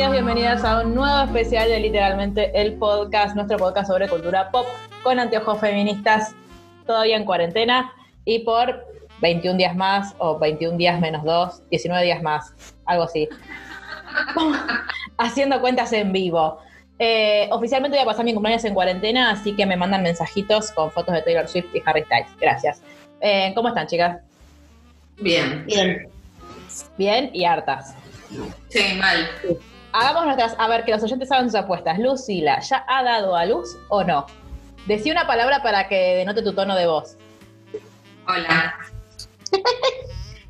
Bienvenidos, bienvenidas a un nuevo especial de literalmente el podcast, nuestro podcast sobre cultura pop con anteojos feministas, todavía en cuarentena y por 21 días más o 21 días menos 2, 19 días más, algo así. Haciendo cuentas en vivo. Eh, oficialmente voy a pasar mi cumpleaños en cuarentena, así que me mandan mensajitos con fotos de Taylor Swift y Harry Styles. Gracias. Eh, ¿Cómo están, chicas? Bien. Bien. Bien y hartas. Sí, mal. Hagamos nuestras, a ver, que los oyentes hagan sus apuestas. Lucila, ¿ya ha dado a luz o no? Decí una palabra para que denote tu tono de voz. Hola.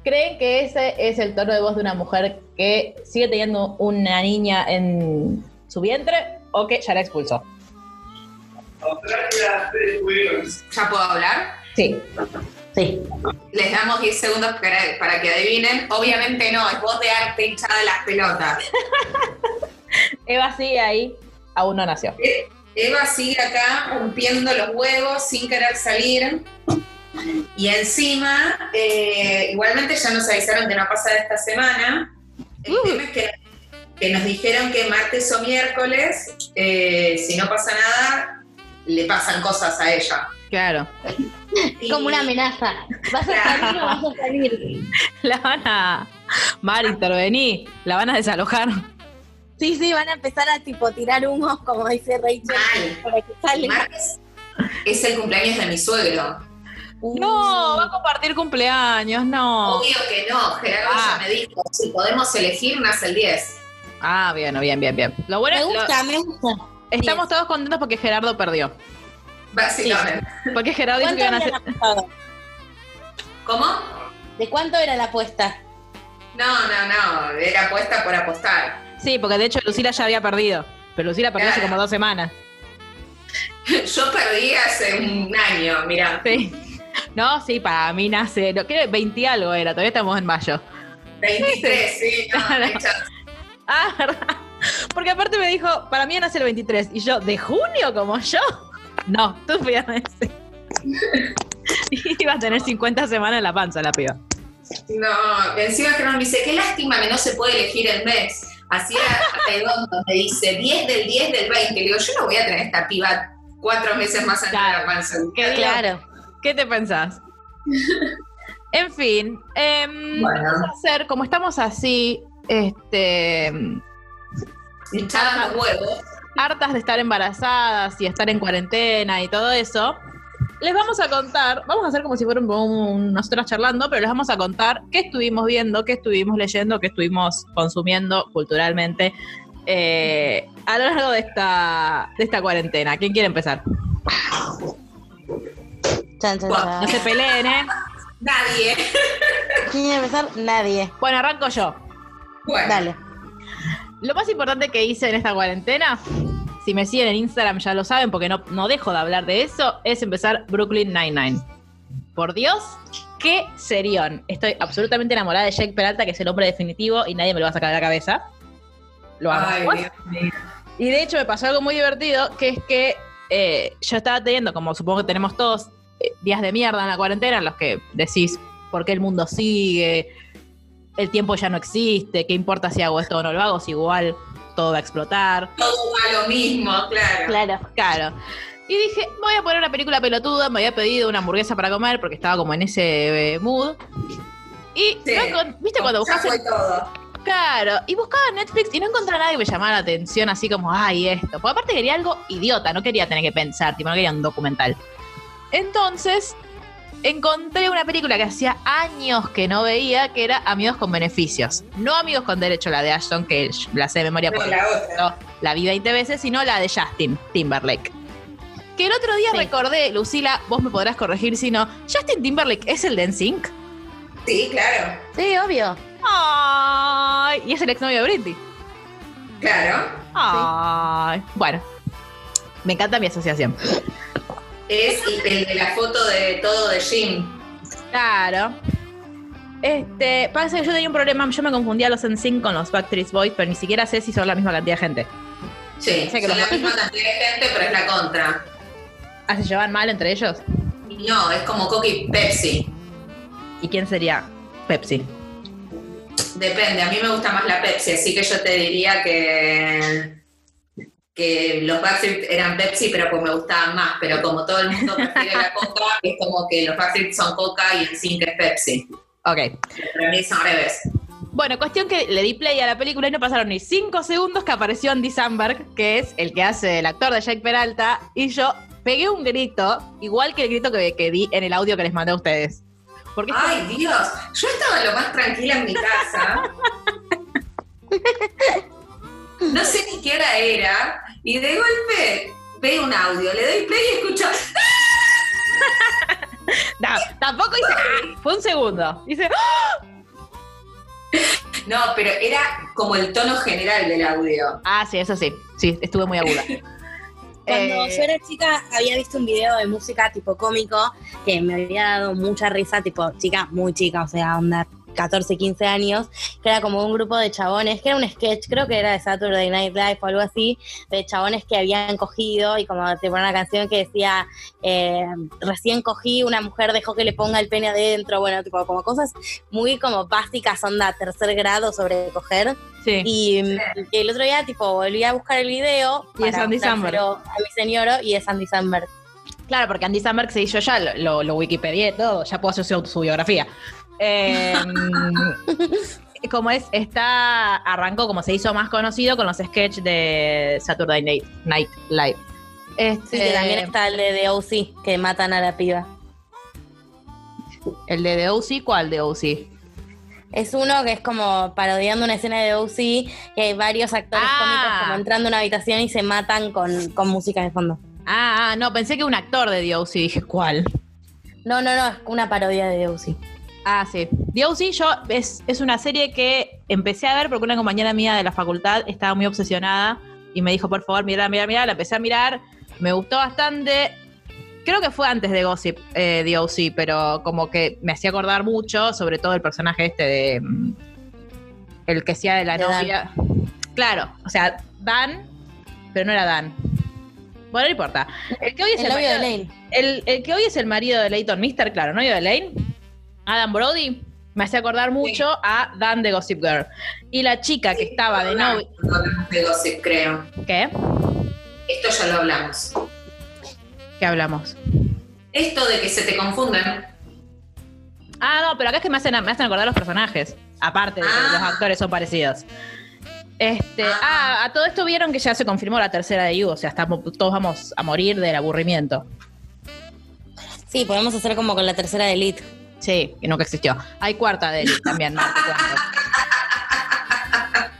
¿Creen que ese es el tono de voz de una mujer que sigue teniendo una niña en su vientre o que ya la expulsó? ¿Ya puedo hablar? Sí. Sí. Les damos 10 segundos para, para que adivinen. Obviamente no, es voz de arte hinchada de las pelotas. Eva sigue ahí, aún no nació. Eh, Eva sigue acá rompiendo los huevos sin querer salir. Y encima, eh, igualmente ya nos avisaron que no pasa de esta semana. El tema es que, que nos dijeron que martes o miércoles, eh, si no pasa nada, le pasan cosas a ella. Claro. Y- Como una amenaza. ¿Vas a salir o vas a salir? La van a. Mar, intervení. La van a desalojar. Sí, sí, van a empezar a tipo tirar humos, como dice Rachel, Mal. para que salga. Es el cumpleaños de mi suegro. No, va a compartir cumpleaños, no. Obvio que no, Gerardo Ah. ya me dijo, si podemos elegir, nace el 10. Ah, bien, bien, bien, bien. Lo bueno Me lo- gusta, me gusta. estamos todos contentos porque Gerardo perdió. Básicamente. Porque Gerardo dijo ¿Cuánto que iban a hacer. apostado? ¿Cómo? ¿De cuánto era la apuesta? No, no, no, era apuesta por apostar. Sí, porque de hecho Lucila ya había perdido. Pero Lucila perdió hace como dos semanas. Yo perdí hace un año, mirá, Sí. No, sí, para mí nace. No, creo que 20 y algo era, todavía estamos en mayo. 23, sí, no, Claro. Ah, ¿verdad? Porque aparte me dijo, para mí nace el 23. Y yo, ¿de junio como yo? No, tú fíjate. Iba a tener 50 semanas en la panza la piba. no, encima Gerardo me dice, qué lástima que no se puede elegir el mes. Así era redondo, me dice, 10 del 10 del 20. Le digo, yo no voy a tener esta piba cuatro meses más de Claro. la panza. ¿Qué Claro. ¿Qué te pensás? En fin, em, Bueno. vamos a hacer, como estamos así, este, Hinchadas los huevos. Hartas de estar embarazadas y estar en cuarentena y todo eso, les vamos a contar, vamos a hacer como si fuera un, un- nosotras charlando, pero les vamos a contar qué estuvimos viendo, qué estuvimos leyendo, qué estuvimos consumiendo culturalmente eh, a lo largo de esta, de esta cuarentena. ¿Quién quiere empezar? Chan, chan, chan. No se peleen, ¿eh? Nadie. ¿Quién quiere empezar? Nadie. Bueno, arranco yo. Bueno, Dale. Lo más importante que hice en esta cuarentena, si me siguen en Instagram ya lo saben porque no, no dejo de hablar de eso, es empezar Brooklyn Nine-Nine. Por Dios, qué serión. Estoy absolutamente enamorada de Jake Peralta, que es el hombre definitivo y nadie me lo va a sacar de la cabeza. Lo amo. Ay. Y de hecho me pasó algo muy divertido, que es que eh, yo estaba teniendo, como supongo que tenemos todos, eh, días de mierda en la cuarentena en los que decís por qué el mundo sigue, el tiempo ya no existe, qué importa si hago esto o no lo hago, si igual todo va a explotar. Todo va lo mismo, claro. Claro. Claro. Y dije, voy a poner una película pelotuda, me había pedido una hamburguesa para comer porque estaba como en ese eh, mood. Y, Sí. no encon- ¿viste cuando Ya buscas todo. Claro, y buscaba Netflix y no encontré nada que me llamara la atención, así como, ay, esto. Porque aparte quería algo idiota, no quería tener que pensar, tipo, no quería un documental. Entonces, encontré una película que hacía años que no veía, que era Amigos con Beneficios. No Amigos con Derecho, la de Ashton, que la sé de memoria No, porque la otra. no, la vi 20 veces, sino la de Justin Timberlake. Que el otro día Sí. recordé, Lucila, vos me podrás corregir si no, Justin Timberlake es el de NSYNC. Sí, claro. Sí, obvio. Ay, y es el exnovio de Britney. Claro. Ay, bueno. Me encanta mi asociación. Es el de la foto de todo de Jim. Claro. Este, pasa que yo tenía un problema, yo me confundía los NSYNC con los Backstreet Boys, pero ni siquiera sé si son la misma cantidad de gente. Sí, Sé que son los- la misma cantidad de gente, pero es la contra. ¿Ah, se llevan mal entre ellos? No, es como y Pepsi. ¿Y quién sería Pepsi? Depende, a mí me gusta más la Pepsi, así que yo te diría que, que los Backstreet eran Pepsi, pero pues me gustaban más. Pero como todo el mundo prefiere la Coca, es como que los Backstreet son Coca y el Zinc es Pepsi. Ok. Para mí son al revés. Bueno, cuestión que le di play a la película y no pasaron ni cinco segundos que apareció Andy Samberg, que es el que hace el actor de Jake Peralta, y yo pegué un grito, igual que el grito que, que di en el audio que les mandé a ustedes. Porque Ay, Dios, yo estaba lo más tranquila en mi casa. No sé ni qué hora era, y de golpe veo un audio, le doy play y escucho. No, tampoco hice. ¡ah! Fue un segundo. Hice. ¡ah! No, pero era como el tono general del audio. Ah, sí, eso sí. Sí, estuve muy aguda. Cuando Eh, yo era chica había visto un video de música tipo cómico que me había dado mucha risa, tipo chica muy chica, o sea, onda 14, 15 años, que era como un grupo de chabones, que era un sketch, creo que era de Saturday Night Live o algo así, de chabones que habían cogido y como te ponen una canción que decía, eh, recién cogí, una mujer dejó que le ponga el pene adentro, bueno, tipo como cosas muy como básicas, onda tercer grado sobre coger. sí. Y mm, el otro día, tipo, volví a buscar el video. Y es Andy mostrárselo A mi señor y es Andy Samberg. Claro, porque Andy Samberg se hizo ya, lo, lo, lo wikipedié todo, ya puedo hacer su, su biografía. Eh, como es, está, arrancó como se hizo más conocido con los sketches de Saturday Night, Night Live. Este, Sí, que también está el de The OC, que matan a la piba. El de The OC, ¿cuál de OC? Es uno que es como parodiando una escena de OC, que hay varios actores Ah. cómicos como entrando a una habitación y se matan con, con música de fondo. Ah, ah, no, pensé que un actor de The OC, dije, ¿cuál? No, no, no, es una parodia de The OC. Ah, sí. The OC yo, es, es una serie que empecé a ver porque una compañera mía de la facultad estaba muy obsesionada y me dijo, por favor, mira, mira, mira. La empecé a mirar, me gustó bastante. Creo que fue antes de Gossip, eh, The OC, pero como que me hacía acordar mucho, sobre todo el personaje este de. mm, El que hacía de la De Dan. novia. Claro, o sea, Dan, pero no era Dan. Bueno, no importa. El que hoy es El el, novio de Lane. el, el que hoy es el marido de Leighton Mister, claro, novio de Lane, Adam Brody, me hace acordar mucho a Dan de Gossip Girl. Y la chica que estaba de novio. No hablamos de gossip, creo. ¿Qué? Esto ya lo hablamos. ¿Qué hablamos? Esto de que se te confunden. Ah, no, pero acá es que me hacen, me hacen acordar los personajes. Aparte de que Ah. los actores son parecidos. Este, Ah. ah, a todo esto vieron que ya se confirmó la tercera de You, o sea, estamos, todos vamos a morir del aburrimiento. Sí, podemos hacer como con la tercera de Elite. Sí, que nunca existió. Hay cuarta de Elite también, cuento.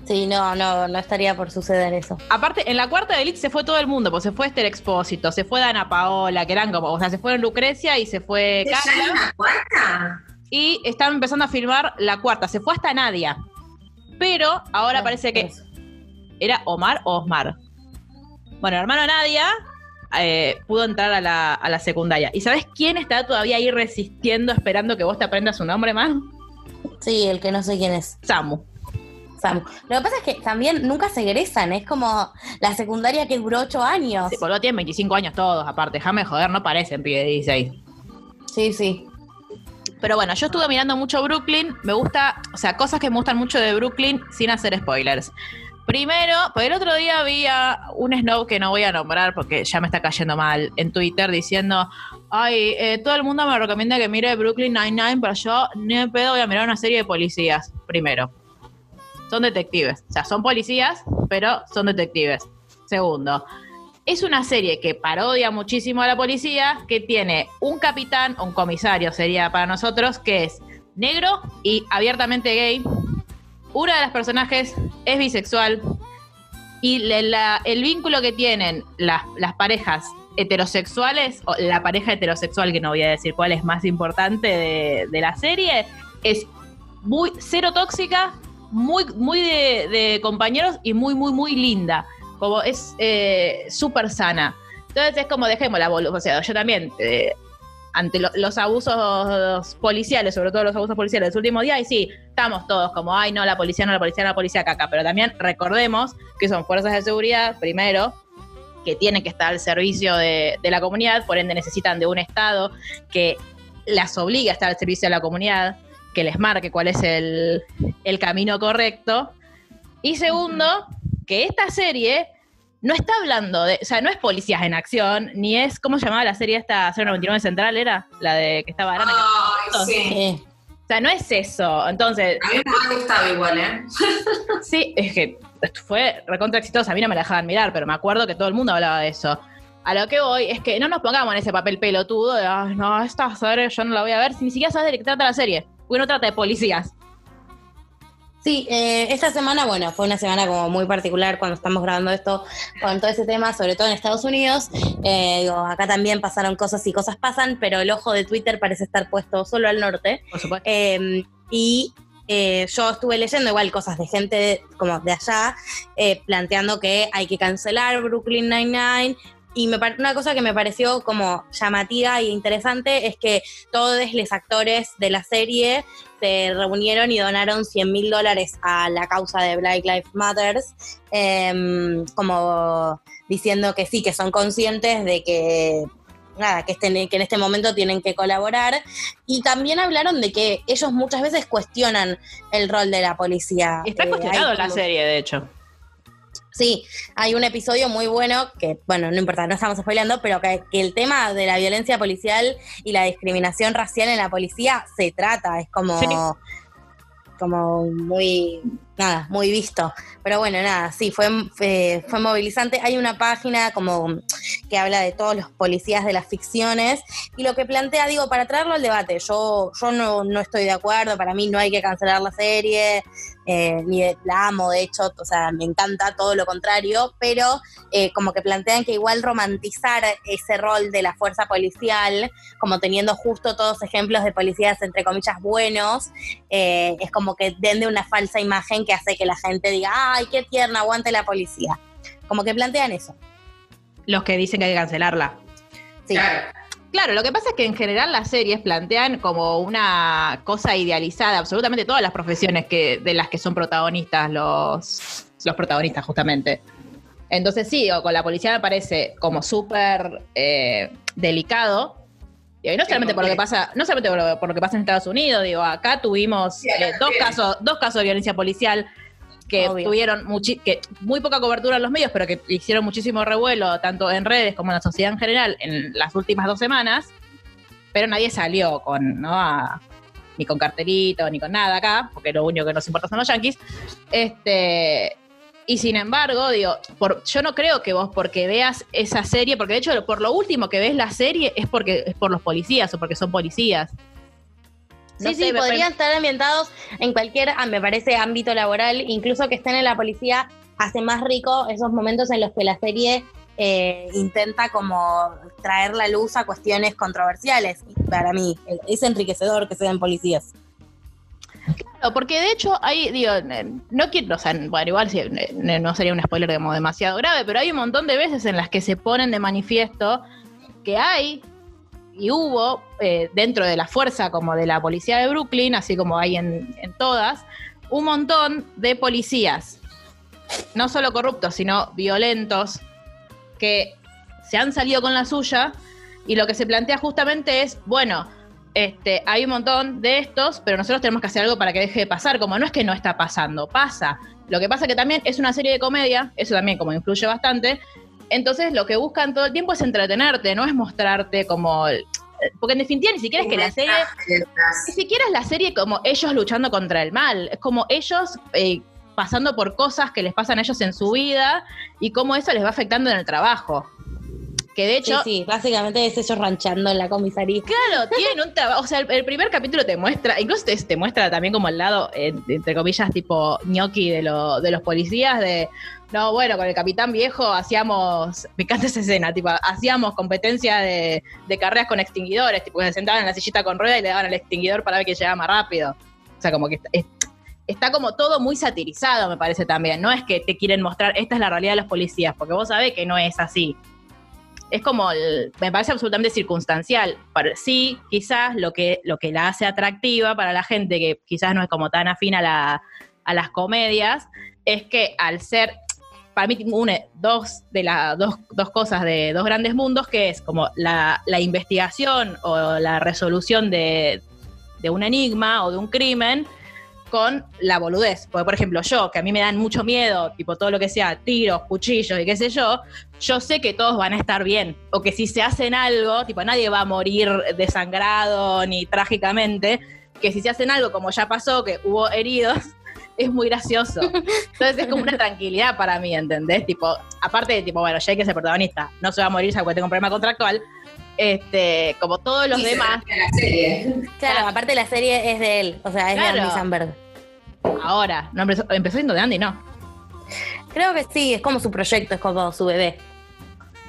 Sí, no, no, no estaría por suceder eso. Aparte, en la cuarta de Elite se fue todo el mundo, pues se fue Esther Expósito, se fue Dana Paola, que eran como, o sea, se fueron Lucrecia y se fue ¿Ya hay Carla, una cuarta? y están empezando a filmar la cuarta, se fue hasta Nadia. Pero ahora No, parece que eso. era Omar o Osmar. Bueno, hermano Nadia eh, pudo entrar a la, a la secundaria. ¿Y sabes quién está todavía ahí resistiendo, esperando que vos te aprendas su nombre más? Sí, el que no sé quién es. Samu. Samu. Lo que pasa es que también nunca se egresan, es como la secundaria que duró ocho años. Sí, boludo, tienen 25 años todos, aparte. Déjame joder, no parecen pibe de 16. Sí, sí. Pero bueno, yo estuve mirando mucho Brooklyn. Me gusta, o sea, cosas que me gustan mucho de Brooklyn sin hacer spoilers. Primero, pues el otro día vi a un snob que no voy a nombrar porque ya me está cayendo mal en Twitter diciendo: Ay, eh, todo el mundo me recomienda que mire Brooklyn Nine-Nine, pero yo ni de pedo voy a mirar una serie de policías. Primero, son detectives. O sea, son policías, pero son detectives. Segundo, es una serie que parodia muchísimo a la policía, que tiene un capitán, un comisario sería para nosotros, que es negro y abiertamente gay. Una de las personajes es bisexual y la- el vínculo que tienen las, parejas heterosexuales, o la pareja heterosexual, que no voy a decir cuál es más importante de, la serie, es muy cero tóxica, muy, muy de, compañeros y muy, muy, muy linda. Como es eh, súper sana. Entonces es como dejémosla, boludo. O sea, yo también, eh, ante lo- los abusos policiales, sobre todo los abusos policiales del último día, y sí, estamos todos como, ay, no, la policía, no, la policía, no, la policía, caca. Pero también recordemos que son fuerzas de seguridad, primero, que tienen que estar al servicio de, de la comunidad, por ende necesitan de un Estado que las obligue a estar al servicio de la comunidad, que les marque cuál es el camino correcto. Y segundo, que esta serie no está hablando de, o sea, no es policías en acción, ni es, ¿cómo se llamaba la serie esta 099 Central? ¿Era? La de que estaba Arana. Ay, sí. Sí. O sea, no es eso. Entonces, A mí me ha gustado igual, ¿eh? Sí, es que fue recontra exitosa. A mí no me la dejaban mirar, pero me acuerdo que todo el mundo hablaba de eso. A lo que voy es que no nos pongamos en ese papel pelotudo de, "Ay, no, esta serie yo no la voy a ver, si ni siquiera sabes de qué trata la serie. Porque no trata de policías. Sí, eh, esta semana, bueno, fue una semana como muy particular cuando estamos grabando esto con todo ese tema, sobre todo en Estados Unidos. Eh, digo, acá también pasaron cosas y cosas pasan, pero el ojo de Twitter parece estar puesto solo al norte. Por supuesto. Eh, y eh, yo estuve leyendo igual cosas de gente como de allá, eh, planteando que hay que cancelar Brooklyn Nine-Nine. Y me una cosa que me pareció como llamativa e interesante es que todos los actores de la serie se reunieron y donaron 100 mil dólares a la causa de Black Lives Matters, em, como diciendo que sí, que son conscientes de que nada, que, estén, que en este momento tienen que colaborar. Y también hablaron de que ellos muchas veces cuestionan el rol de la policía. Está Eh, cuestionado la serie, de hecho. Sí, hay un episodio muy bueno que, bueno, no importa, no estamos spoileando, pero que, que el tema de la violencia policial y la discriminación racial en la policía se trata, es como, Sí. como muy, nada, muy visto. Pero bueno, nada, sí, fue, fue, fue movilizante. Hay una página como que habla de todos los policías de las ficciones y lo que plantea, digo, para traerlo al debate, yo, yo no, no estoy de acuerdo, para mí no hay que cancelar la serie, eh, ni la amo, de hecho, o sea, me encanta todo lo contrario, pero eh, como que plantean que igual romantizar ese rol de la fuerza policial, como teniendo justo todos ejemplos de policías entre comillas buenos, eh, es como que den de una falsa imagen que hace que la gente diga, ay, qué tierna, aguante la policía. Como que plantean eso. Los que dicen que hay que cancelarla. Sí. Claro. Claro, lo que pasa es que en general las series plantean como una cosa idealizada, absolutamente todas las profesiones que, de las que son protagonistas los, los protagonistas, justamente. Entonces sí, o con la policía me parece como súper eh, delicado. Y no solamente por lo que pasa, no solamente por lo, por lo que pasa en Estados Unidos, digo, acá tuvimos Sí, acá eh, dos casos, dos casos de violencia policial que Obvio. tuvieron muchi- que muy poca cobertura en los medios, pero que hicieron muchísimo revuelo, tanto en redes como en la sociedad en general, en las últimas dos semanas, pero nadie salió con, ¿no? A- ni con cartelito, ni con nada acá, porque lo único que nos importa son los yanquis. Este, y sin embargo, digo, por, yo no creo que vos porque veas esa serie, porque de hecho por lo último que ves la serie es porque es por los policías o porque son policías. No Sí, sé, sí, podrían estar ambientados en cualquier, ah, me parece, ámbito laboral, incluso que estén en la policía, hace más rico esos momentos en los que la serie eh, intenta como traer la luz a cuestiones controversiales. Para mí, es enriquecedor que sean policías. Claro, porque de hecho hay, digo, no quiero, o sea, bueno, igual sí, no sería un spoiler demasiado grave, pero hay un montón de veces en las que se ponen de manifiesto que hay y hubo eh, dentro de la fuerza como de la policía de Brooklyn, así como hay en todas, un montón de policías, no solo corruptos, sino violentos, que se han salido con la suya y lo que se plantea justamente es, bueno, este, hay un montón de estos, pero nosotros tenemos que hacer algo para que deje de pasar, como no es que no está pasando, pasa. Lo que pasa que también es una serie de comedia, eso también como influye bastante, entonces lo que buscan todo el tiempo es entretenerte, no es mostrarte como... Porque en definitiva ni siquiera es que la serie... Ni siquiera es la serie como ellos luchando contra el mal, es como ellos eh, pasando por cosas que les pasan a ellos en su vida y cómo eso les va afectando en el trabajo. Que de Sí, hecho, sí, básicamente es ellos ranchando en la comisaría. Claro, tienen un trabajo. O sea, el, el primer capítulo te muestra, incluso te, te muestra también como el lado, eh, entre comillas, tipo ñoqui de, lo- de los policías, de. No, bueno, con el capitán viejo hacíamos. Me encanta esa escena, tipo, hacíamos competencia de, de carreras con extinguidores, tipo, se sentaban en la sillita con rueda y le daban al extinguidor para ver que llegaba más rápido. O sea, como que es, está como todo muy satirizado, me parece también. No es que te quieren mostrar, esta es la realidad de los policías, porque vos sabés que no es así. Es como, me parece absolutamente circunstancial. Pero sí, quizás lo que, lo que la hace atractiva para la gente que quizás no es como tan afín a, la- a las comedias, es que al ser, para mí une dos, de la, dos, dos cosas de dos grandes mundos, que es como la, la investigación o la resolución de, de un enigma o de un crimen con la boludez. Porque, por ejemplo, yo, que a mí me dan mucho miedo, tipo todo lo que sea tiros, cuchillos y qué sé yo, yo sé que todos van a estar bien. O que si se hacen algo, tipo nadie va a morir desangrado ni trágicamente, que si se hacen algo como ya pasó, que hubo heridos, es muy gracioso. Entonces es como una tranquilidad para mí, ¿entendés? Tipo, aparte de tipo, bueno, Jake es el protagonista, no se va a morir, ya que tengo un problema contractual. Este, como todos los se demás, la serie. Claro, aparte la serie es de él, o sea, es Claro. de Andy Samberg. Ahora, no empezó, empezó siendo de Andy, ¿no? Creo que sí, es como su proyecto, es como su bebé.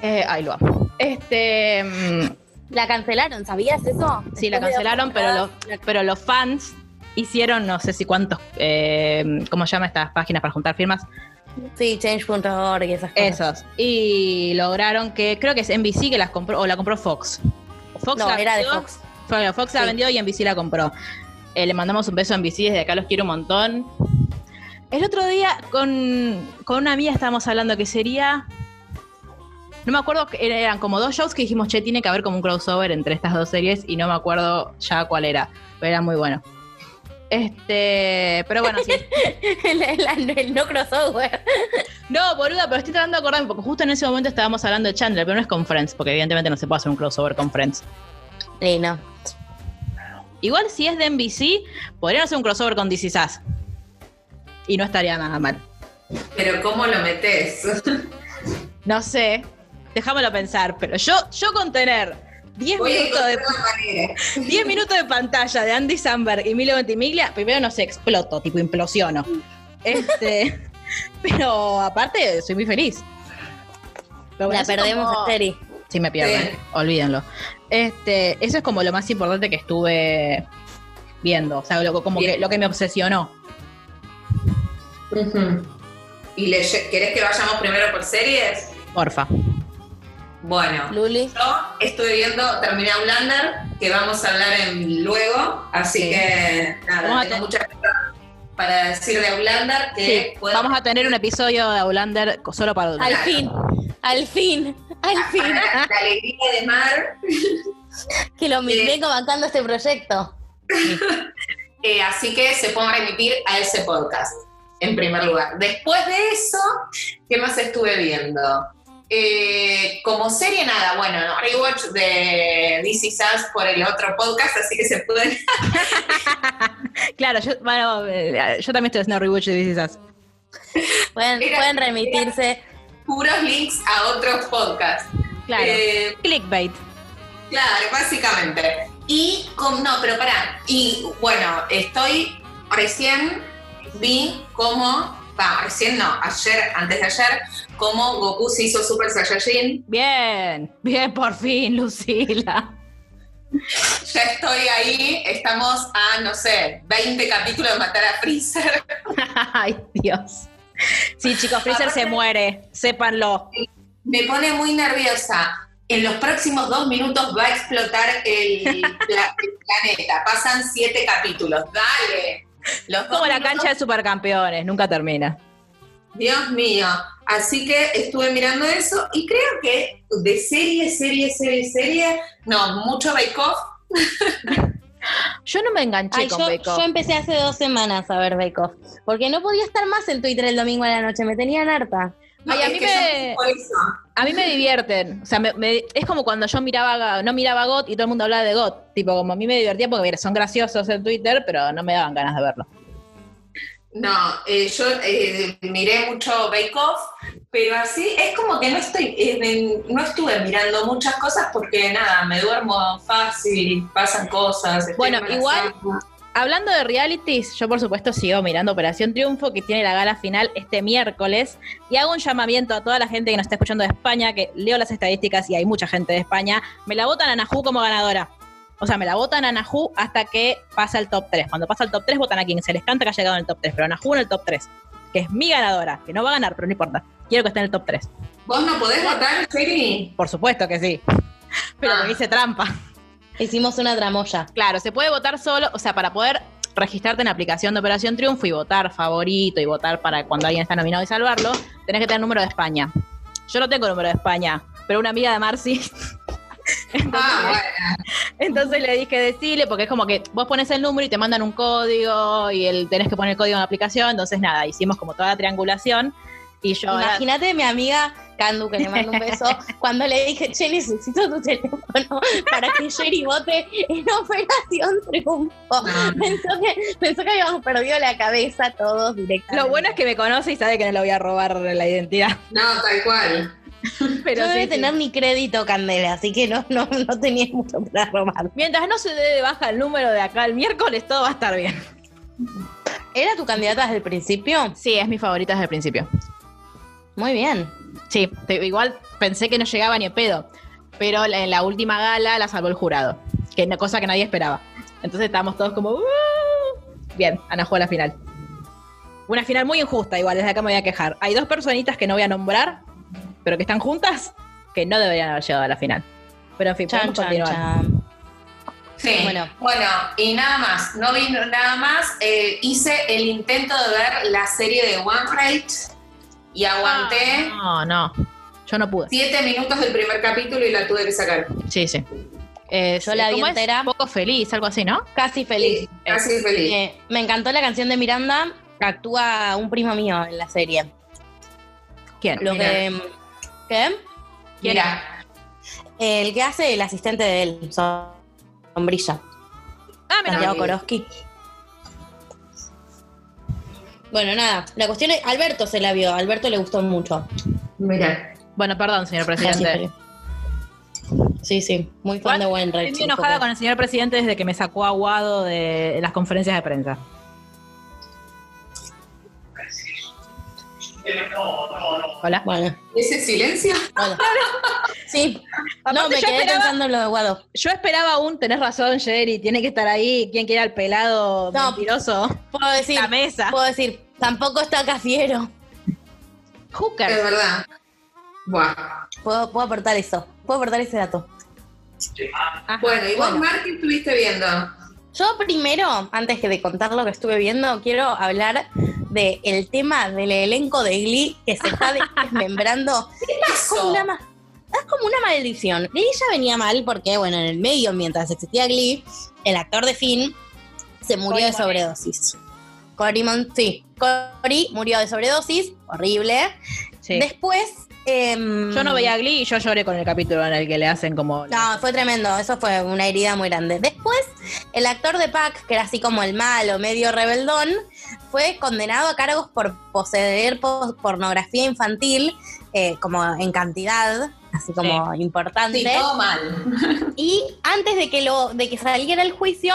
Eh, ahí lo amo. Este, mm, La cancelaron, ¿sabías eso? sí, la cancelaron, pero los, temporadas, pero los fans hicieron no sé si cuántos, eh, ¿cómo se llama estas páginas para juntar firmas? Sí, change.org y esas cosas. Esos. Y lograron que, creo que es NBC que las compró, o la compró Fox. Fox No, la era de Fox. Fox la Sí. vendió y NBC la compró. Eh, le mandamos un beso a NBC, desde acá los quiero un montón. El otro día con, con una amiga estábamos hablando que sería... No me acuerdo, eran como dos shows que dijimos, che, tiene que haber como un crossover entre estas dos series y no me acuerdo ya cuál era, pero era muy bueno. Este, pero bueno, sí. el, el- el no crossover. No, boluda, pero estoy tratando de acordarme porque justo en ese momento estábamos hablando de Chandler, pero no es con Friends, porque evidentemente no se puede hacer un crossover con Friends. Sí, no. Igual si es de NBC, podrían hacer un crossover con DC Sass. Y no estaría nada mal. Pero ¿cómo lo metes? No sé, déjamelo pensar, pero yo, yo con tener 10 Voy a minutos, de, encontrar una manera. 10 minutos de pantalla de Andy Samberg y Milo Ventimiglia, primero no sé, exploto, tipo implosiono. Este, pero aparte, soy muy feliz. La perdemos como- a serie. Sí, me pierden, Sí. olvídenlo. Este, eso es como lo más importante que estuve viendo, o sea, lo, como Bien. que, lo que me obsesionó. ¿Y le- querés que vayamos primero por series? Porfa. Bueno, Luli. yo estuve viendo, terminé Outlander, que vamos a hablar en luego, así Sí. que nada, Vamos a tengo ten- muchas cosas para decir de Outlander que Sí, puedo- vamos a tener un episodio de Outlander solo para Al fin, al fin, al fin. la alegría de Mar. Que lo vengo bancando este proyecto. Eh, así que se pueden remitir a ese podcast, en primer lugar. Después de eso, ¿qué más estuve viendo? Eh, como serie, nada, bueno, rewatch de DC Sass por el otro podcast, así que se pueden. Claro, yo, bueno, eh, yo también estoy haciendo rewatch de. Pueden, Era- pueden remitirse. Puros links a otros podcasts. Claro. Eh, Clickbait. claro, básicamente. Y, con, no, pero pará. Y bueno, estoy, recién vi cómo, va, recién no, ayer, antes de ayer, cómo Goku se hizo Super Saiyajin. Bien, bien, por fin, Lucila. Ya estoy ahí, estamos a, no sé, 20 capítulos de matar a Freezer. Ay, Dios. Sí, chicos, Freezer se muere, sépanlo. Me pone muy nerviosa. En los próximos dos minutos va a explotar el, pla- el planeta. Pasan siete capítulos. Dale. Los Como la minutos- cancha de supercampeones, nunca termina. Dios mío. Así que estuve mirando eso y creo que de serie, serie, serie, serie, no, mucho Bake Off. Yo no me enganché Ay, con yo, Bake Off. yo empecé hace dos semanas a ver Bake Off. Porque no podía estar más en Twitter el domingo a la noche. Me tenían harta. No, Ay, a mí me-. A mí divierten. O sea, me- me- es como cuando yo miraba, no miraba GOT y todo el mundo hablaba de GOT. Tipo, como a mí me divertía porque mira, son graciosos en Twitter, pero no me daban ganas de verlo. No, eh, yo eh, miré mucho Bake Off, pero así es como que no estoy, eh, no estuve mirando muchas cosas porque nada, me duermo fácil, pasan cosas. Bueno, igual- Hablando de realities, yo por supuesto sigo mirando Operación Triunfo, que tiene la gala final este miércoles, y hago un llamamiento a toda la gente que nos está escuchando de España, que leo las estadísticas y hay mucha gente de España, me la votan a Najú como ganadora. O sea, me la votan a Nahu hasta que pasa el top 3. Cuando pasa el top 3, votan a quien se les canta que ha llegado en el top 3. Pero Nahu en el top 3, que es mi ganadora, que no va a ganar, pero no importa. Quiero que esté en el top 3. ¿Vos no podés votar, Sherry? Por supuesto que sí. Pero Ah. me hice trampa. Hicimos una tramoya. Claro, se puede votar solo, o sea, para poder registrarte en la aplicación de Operación Triunfo y votar favorito y votar para cuando alguien está nominado y salvarlo, tenés que tener número de España. Yo no tengo número de España, pero una amiga de Marcy. Entonces, Ah, bueno. entonces le dije decirle, porque es como que vos pones el número y te mandan un código y el, tenés que poner el código en la aplicación. Entonces, nada, hicimos como toda la triangulación. Y yo ahora- Imagínate mi amiga Candu, que le mando un beso, cuando le dije, che, necesito tu teléfono para que Sherry vote en Operación Triunfo. Pensó que, pensó que habíamos perdido la cabeza todos directamente. Lo bueno es que me conoce y sabe que no le voy a robar la identidad. No, tal cual. Pero no sí, debe sí. tener ni crédito, Candela, así que no, no, no tenía mucho para robar. Mientras no se dé de baja el número de acá el miércoles, todo va a estar bien. ¿Era tu candidata desde el principio? Sí, es mi favorita desde el principio. Muy bien. Sí, te- igual pensé que no llegaba ni en pedo. Pero en la última gala la salvó el jurado. Que es una cosa que nadie esperaba. Entonces estábamos todos como. "Uh". Bien, Ana jugó a la final. Una final muy injusta, igual, desde acá me voy a quejar. Hay dos personitas que no voy a nombrar, pero que están juntas, que no deberían haber llegado a la final. Pero en fin, Chan, podemos chan, continuar. chan. Sí. Bueno. Bueno. y nada más. No vi nada más. Eh, hice el intento de ver la serie de One Rate y aguanté No, no. Yo no pude. siete minutos del primer capítulo y la tuve que sacar. Sí, sí. Eh, Yo la vi entera. Poco feliz, algo así, ¿no? Casi feliz. Casi feliz. Eh, me encantó la canción de Miranda. Actúa un primo mío en la serie. ¿Quién? Lo Mira. que. ¿Qué? Mira. El que hace el asistente de él, Sombrilla. Ah, mira. Santiago sí. Koroski. Bueno, nada. La cuestión es. Alberto se la vio. A Alberto le gustó mucho. Mira. Bueno, perdón, señor presidente. Sí, sí. Muy fan de Wayne Estoy muy enojada con el señor presidente desde que me sacó aguado de las conferencias de prensa. Hola. Bueno, ¿Ese silencio? hola. Sí. No, me quedé esperaba- pensando en lo de Guado. Yo esperaba un, tenés razón, Jerry, tiene que estar ahí. ¿Quién quiere al pelado No. mentiroso? Puedo decir. La mesa. Puedo decir. Tampoco está Cafiero. Es Hooker. verdad. Buah. Puedo, puedo aportar eso. Puedo aportar ese dato. Ajá. Bueno, ¿y vos, Bueno. Mar, qué estuviste viendo? Yo primero, antes que de contar lo que estuve viendo, quiero hablar del el tema del elenco de Glee que se está desmembrando. es, como una, es como una maldición. Glee ya venía mal porque, bueno, en el medio, mientras existía Glee, el actor de Finn se murió de sobredosis. Cory Mon- sí, Cory murió de sobredosis, horrible. Sí. Después... em, Yo no veía Glee y yo lloré con el capítulo en el que le hacen como. no, fue tremendo, eso fue una herida muy grande. Después, el actor de Pac, que era así como el malo, medio rebeldón, fue condenado a cargos por poseer po- pornografía infantil, eh, como en cantidad, así como importante. Sí, todo mal. Y antes de que lo, de que saliera el juicio,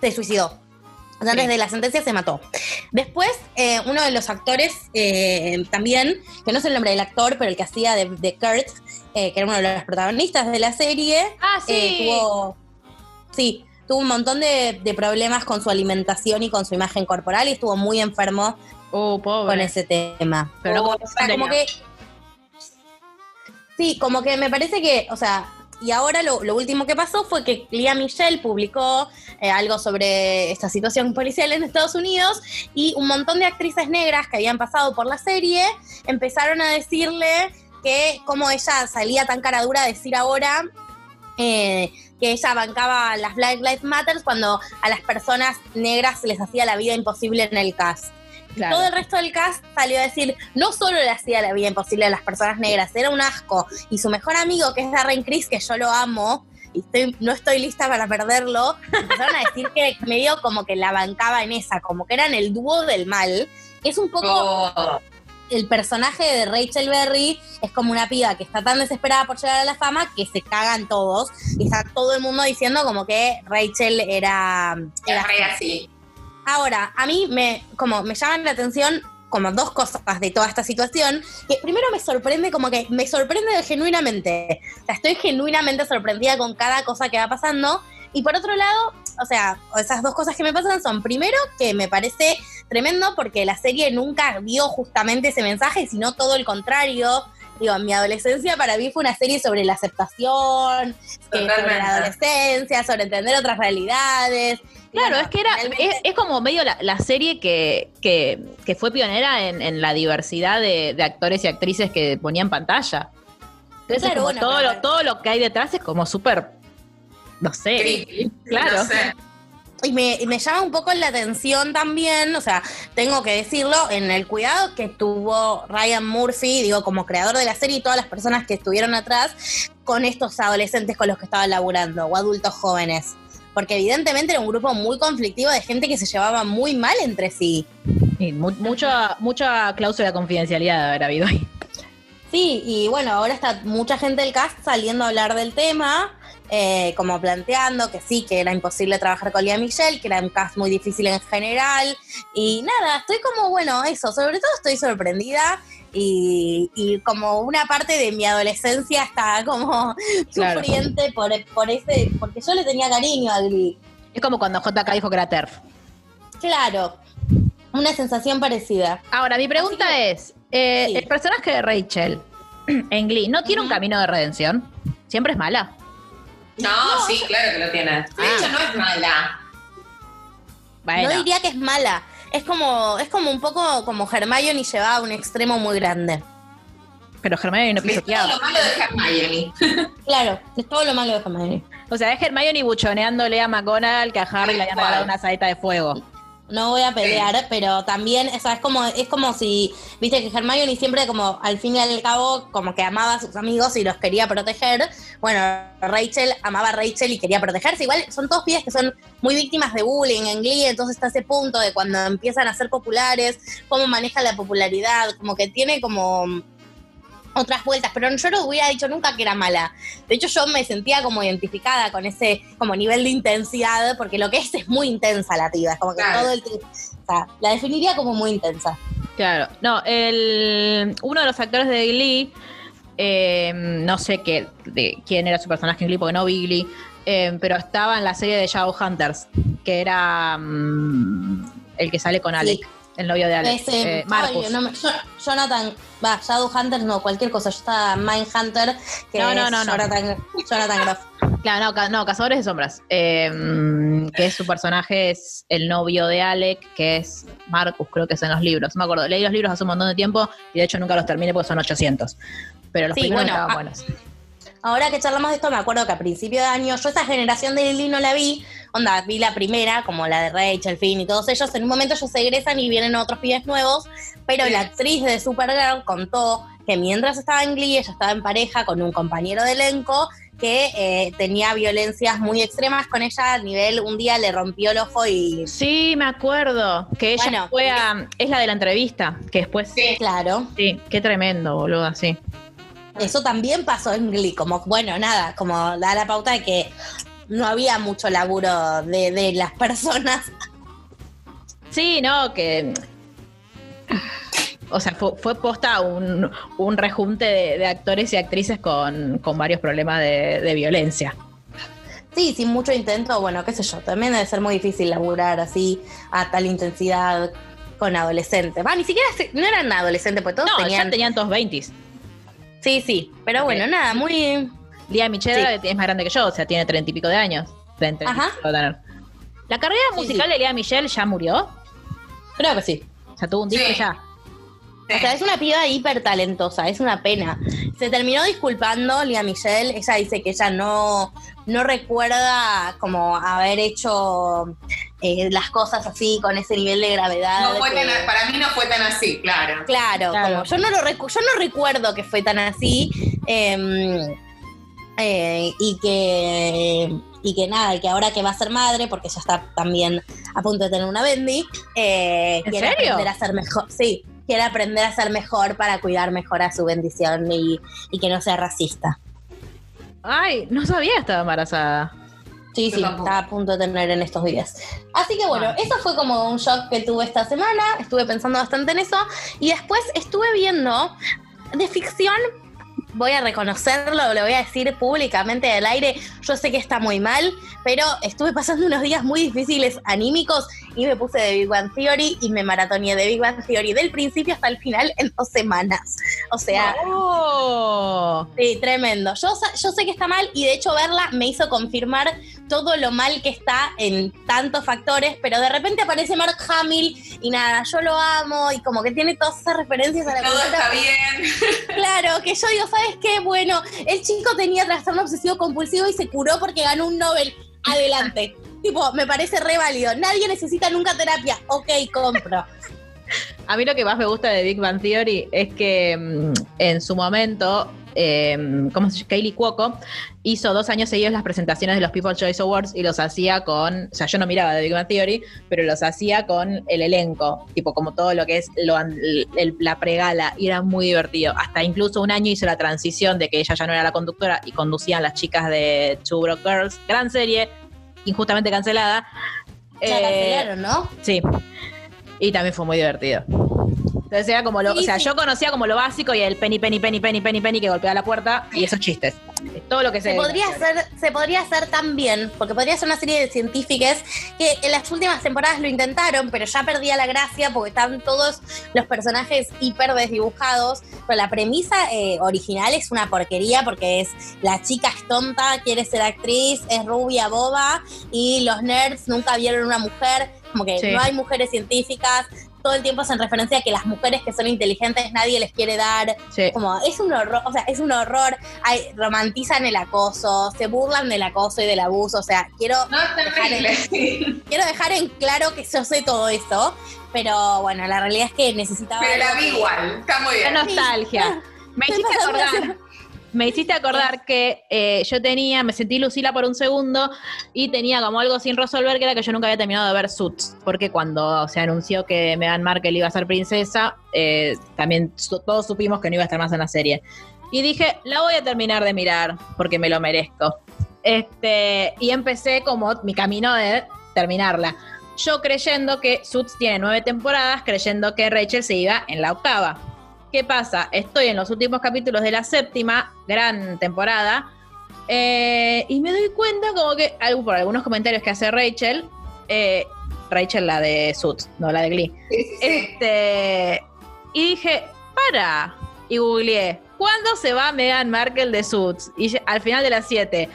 se suicidó. O sea, antes Sí. de la sentencia se mató. Después, eh, uno de los actores eh, también, que no sé el nombre del actor, pero el que hacía de, de Kurt, eh, que era uno de los protagonistas de la serie, Ah, eh, tuvo, sí, tuvo un montón de, de problemas con su alimentación y con su imagen corporal y estuvo muy enfermo Oh, pobre. con ese tema. Pero no como O sea, como que. Sí, como que me parece que, o sea, y ahora lo, lo último que pasó fue que Lea Michelle publicó eh, algo sobre esta situación policial en Estados Unidos y un montón de actrices negras que habían pasado por la serie empezaron a decirle que como ella salía tan cara dura decir ahora eh, que ella bancaba las Black Lives Matter cuando a las personas negras se les hacía la vida imposible en el cast. Claro. Todo el resto del cast salió a decir, no solo le hacía la vida imposible a las personas negras, era un asco. Y su mejor amigo, que es Darren Criss, que yo lo amo, y estoy, no estoy lista para perderlo, empezaron a decir que medio como que la bancaba en esa, como que eran el dúo del mal. Es un poco Oh, el personaje de Rachel Berry es como una piba que está tan desesperada por llegar a la fama que se cagan todos y está todo el mundo diciendo como que Rachel era, era así. Ahora, a mí me, como me llaman la atención como dos cosas de toda esta situación, que primero me sorprende como que me sorprende genuinamente, o sea, estoy genuinamente sorprendida con cada cosa que va pasando, y por otro lado, o sea, esas dos cosas que me pasan son, primero, que me parece tremendo porque la serie nunca vio justamente ese mensaje, sino todo el contrario. Digo, en mi adolescencia para mí fue una serie sobre la aceptación, eh, sobre la adolescencia, sobre entender otras realidades. Claro, Bueno, es que era, es, como medio la, la serie que, que, que fue pionera en, en la diversidad de, de actores y actrices que ponía en pantalla. Entonces, Claro, como bueno, todo, lo, todo lo que hay detrás es como súper, no sé. Claro. No sé. Y me, me llama un poco la atención también, o sea, tengo que decirlo, en el cuidado que tuvo Ryan Murphy, digo, como creador de la serie y todas las personas que estuvieron atrás, con estos adolescentes con los que estaban laburando, o adultos jóvenes. Porque evidentemente era un grupo muy conflictivo de gente que se llevaba muy mal entre sí. Mu- mucha, mucha cláusula de confidencialidad de haber habido ahí. Sí, y bueno, ahora está mucha gente del cast saliendo a hablar del tema, eh, como planteando que sí, que era imposible trabajar con Lea Michelle, que era un cast muy difícil en general. Y nada, estoy como, bueno, eso, sobre todo estoy sorprendida. Y, y como una parte de mi adolescencia está como Claro. sufriente por, por ese, porque yo le tenía cariño a Glee. Es como cuando JK dijo que era TERF. Claro, una sensación parecida. Ahora, mi pregunta es, eh, Sí. ¿el personaje de Rachel en Glee no tiene un camino de redención? ¿Siempre es mala? No, sí, claro que lo tiene. De Ah. hecho, no es mala. Bueno, No diría que es mala. Es como, es como un poco como Hermione llevaba a un extremo muy grande. pero Hermione no Es todo pisoteaba. lo malo de Hermione. Claro, es todo lo malo de Hermione. O sea, es Hermione buchoneándole a McGonagall que a Harry le cual. regalado una saeta de fuego. No voy a pelear, pero también, o sea, es como, es como si, viste que Hermione siempre como al fin y al cabo como que amaba a sus amigos y los quería proteger. Bueno, Rachel amaba a Rachel y quería protegerse. Igual son todos pibes que son muy víctimas de bullying en Glee, entonces está ese punto de cuando empiezan a ser populares, cómo maneja la popularidad, como que tiene como otras vueltas, pero yo no hubiera dicho nunca que era mala. De hecho, yo me sentía como identificada con ese como nivel de intensidad, porque lo que es es muy intensa la tía, es como que Claro. todo el... tri- O sea, la definiría como muy intensa. Claro. No, el, uno de los actores de Glee, eh, no sé qué, de quién era su personaje en Glee, porque no vi Glee, eh, pero estaba en la serie de Shadowhunters, que era mm, el que sale con Alec, el novio de Alec, Ese, eh, Marcus. ay, no me- yo- Jonathan, va, Shadowhunters no, cualquier cosa, yo estaba Mindhunter, que No, no, es no, no. Jonathan, Jonathan Groff. Claro, no, no, Cazadores de Sombras. Eh, que es su personaje es el novio de Alec, que es Marcus, creo que es en los libros. No me acuerdo, leí los libros hace un montón de tiempo y de hecho nunca los terminé porque son 800. Pero los Sí, primeros bueno, estaban ah, buenos. Ahora que charlamos de esto, me acuerdo que a principio de año, yo esa generación de Lily no la vi, onda, vi la primera, como la de Rachel, Finn y todos ellos, en un momento ellos se egresan y vienen otros pibes nuevos, pero Sí. la actriz de Supergirl contó que mientras estaba en Glee, ella estaba en pareja con un compañero de elenco que eh, tenía violencias muy extremas con ella, a nivel, un día le rompió el ojo y... Sí, me acuerdo. Que ella Bueno. fue a. Es la de la entrevista, que después. Sí. Claro, Sí, qué tremendo, boludo, sí. Eso también pasó en Glee, como, bueno, nada, como da la pauta de que no había mucho laburo de, de las personas Sí, no, que. O sea, fue, fue posta un, un rejunte de, de actores y actrices con, con varios problemas de, de violencia. Sí, sin mucho intento, bueno, qué sé yo, también debe ser muy difícil laburar así a tal intensidad con adolescentes. Va, ni siquiera se- no eran adolescentes, porque todos No, tenían. ya tenían todos 20. Sí, sí, pero bueno, nada, muy. Lía Michelle es más grande que yo, o sea, tiene treinta y pico de años. Treinta y Ajá. ¿La carrera Sí, musical sí. de Lea Michelle ya murió? Creo que sí. O sea, tuvo un disco Sí. ya. O sea, es una piba hiper talentosa, es una pena. Se terminó disculpando Lía Michelle, ella dice que ella no, no recuerda como haber hecho eh, las cosas así con ese nivel de gravedad. No fue que- tan, para mí no fue tan así, claro. Claro, Claro. como yo no lo recu- yo no recuerdo que fue tan así. eh, eh, y que y que nada, y que ahora que va a ser madre, porque ya está también a punto de tener una Bendy, eh, ¿En quiere serio? aprender a ser mejor. Sí, quiere aprender a ser mejor para cuidar mejor a su bendición y, y que no sea racista. Ay, no sabía que estaba embarazada. Sí, Yo sí, tampoco. está a punto de tener en estos días. Así que bueno, Ah. eso fue como un shock que tuve esta semana. Estuve pensando bastante en eso. Y después estuve viendo de ficción. Voy a reconocerlo, lo voy a decir públicamente del aire. Yo sé que está muy mal, pero estuve pasando unos días muy difíciles anímicos y me puse de Big Bang Theory y me maratoneé de Big Bang Theory del principio hasta el final en dos semanas. O sea, Oh. Sí, tremendo. Yo, yo sé que está mal y de hecho verla me hizo confirmar todo lo mal que está en tantos factores, pero de repente aparece Mark Hamill y nada, yo lo amo y como que tiene todas esas referencias a la Todo cultura. está bien. Claro, que yo digo, ¿sabes qué? Bueno, el chico tenía trastorno obsesivo compulsivo y se curó porque ganó un Nobel. Adelante. tipo, me parece re válido. Nadie necesita nunca terapia. Ok, compro. A mí lo que más me gusta de Big Bang Theory es que mm, en su momento, eh, ¿cómo se llama? Kaylee Cuoco hizo dos años seguidos las presentaciones de los People's Choice Awards y los hacía con, o sea, yo no miraba de Big Bang Theory, pero los hacía con el elenco, tipo como todo lo que es lo el- la pregala, y era muy divertido. Hasta incluso un año hizo la transición de que ella ya no era la conductora y conducían las chicas de Two Broke Girls, gran serie, injustamente cancelada. La Eh, cancelaron, ¿no? Sí. Y también fue muy divertido. Entonces era como lo, Sí, o sea, sí. yo conocía como lo básico y el penny, penny, penny, penny, penny, penny que golpea la puerta y esos chistes. Todo lo que se Se podría hacer, se podría hacer tan bien, porque podría ser una serie de científicas que en las últimas temporadas lo intentaron, pero ya perdía la gracia porque están todos los personajes hiper desdibujados. Pero la premisa eh, original es una porquería porque es la chica es tonta, quiere ser actriz, es rubia, boba, y los nerds nunca vieron una mujer, como que Sí. no hay mujeres científicas. Todo el tiempo hacen referencia a que las mujeres que son inteligentes nadie les quiere dar. Sí. Como es un horror, o sea, es un horror. Ay, romantizan el acoso, se burlan del acoso y del abuso. O sea, quiero, No, quiero dejar en claro que yo sé todo esto. Pero bueno, la realidad es que necesitaba. Pero la vi igual. Está muy La bien. nostalgia. Me Me hiciste acordar. Me hiciste acordar que eh, yo tenía, me sentí Lucila por un segundo y tenía como algo sin resolver que era que yo nunca había terminado de ver Suits, porque cuando se anunció que Meghan Markle iba a ser princesa, eh, también todos supimos que no iba a estar más en la serie. Y dije, la voy a terminar de mirar porque me lo merezco. Este, y empecé como mi camino de terminarla. Yo creyendo que Suits tiene nueve temporadas, creyendo que Rachel se iba en la octava. ¿Qué pasa? Estoy en los últimos capítulos de la séptima, gran temporada, eh, y me doy cuenta como que, por algunos comentarios que hace Rachel, eh, Rachel la de Suits, no la de Glee, Sí, sí, sí. este, y dije, para, y googleé, ¿cuándo se va Meghan Markle de Suits? Y al final de las 7,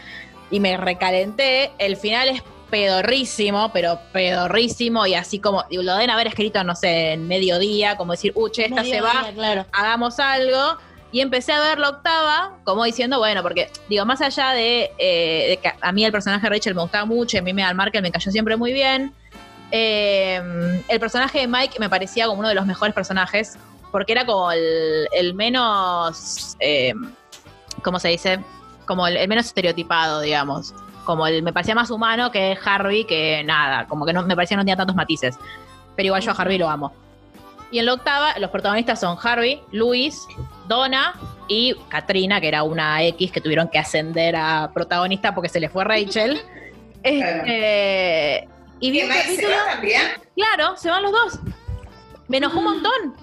y me recalenté, el final es pedorrísimo, pero pedorrísimo, y así como, lo deben haber escrito, no sé, en mediodía, como decir, uche, esta se va, Claro. hagamos algo. Y empecé a ver la octava, como diciendo, bueno, porque, digo, más allá de, eh, de que a mí el personaje de Rachel me gustaba mucho, y a mí Meghan Markle me cayó siempre muy bien, eh, el personaje de Mike me parecía como uno de los mejores personajes, porque era como el, el menos, eh, ¿cómo se dice? Como el, el menos estereotipado, digamos. Como el, me parecía más humano que Harvey, que nada, como que no, me parecía que no tenía tantos matices. Pero igual yo a Harvey lo amo. Y en la octava, los protagonistas son Harvey, Luis, Donna y Katrina, que era una X que tuvieron que ascender a protagonista porque se le fue Rachel. Este, y vi ¿Que un Mike se va también? Claro, se van los dos. Me enojó un montón.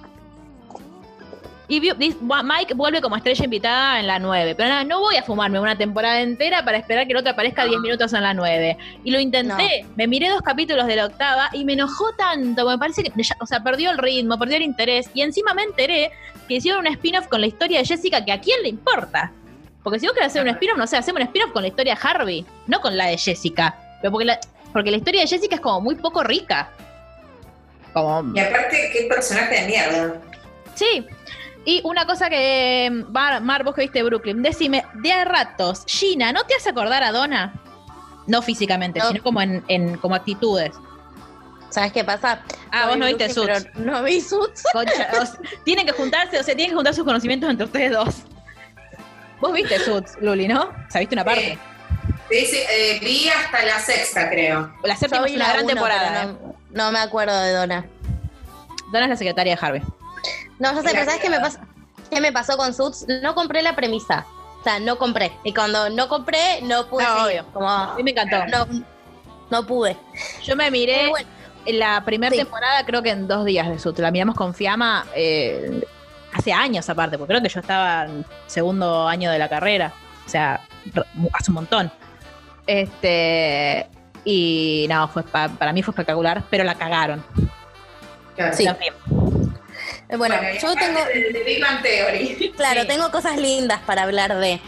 Y Mike vuelve como estrella invitada en la 9. Pero nada, no voy a fumarme una temporada entera para esperar que el otro aparezca 10 minutos en la 9. Y lo intenté. Me miré dos capítulos de la octava y me enojó tanto. Me parece que, o sea, perdió el ritmo, perdió el interés. Y encima me enteré que hicieron un spin-off con la historia de Jessica, que a quién le importa. Porque si vos querés hacer un spin-off, no sé, hacemos un spin-off con la historia de Harvey, no con la de Jessica. Pero porque la, porque la historia de Jessica es como muy poco rica. Como, Y aparte, qué personaje de mierda. Sí. Y una cosa que, Mar, Mar, vos que viste Brooklyn, decime, de a ratos, Gina, ¿no te hace acordar a Donna? No físicamente, No. sino como en, en- como actitudes. ¿Sabes qué pasa? Ah, vos no viste Brooklyn, Suits. No vi Suits. Concha, o sea, tienen que juntarse, o sea, tienen que juntar sus conocimientos entre ustedes dos. Vos viste Suits, Luli, ¿no? O sea, viste una parte. Sí, sí, eh, vi hasta la sexta, creo. La séptima es una la gran uno, temporada. ¿eh? No, no me acuerdo de Donna. Donna es la secretaria de Harvey. No, yo sé, pero ¿sabes qué me, que- pasa? qué me pasó con Suits? No compré la premisa. O sea, no compré. Y cuando no compré, no pude. No, seguir. obvio. Como, A mí me encantó. no, no pude. Yo me miré bueno, la primera Sí. temporada, creo que en dos días de su. La miramos con Fiamma eh, hace años aparte, porque creo que yo estaba en segundo año de la carrera. O sea, hace un montón. Este. Y no, fue pa- para mí fue espectacular, pero la cagaron. Claro. Sí. Eh, bueno, yo tengo. De, de Big Bang Theory. Claro, Sí. tengo cosas lindas para hablar de.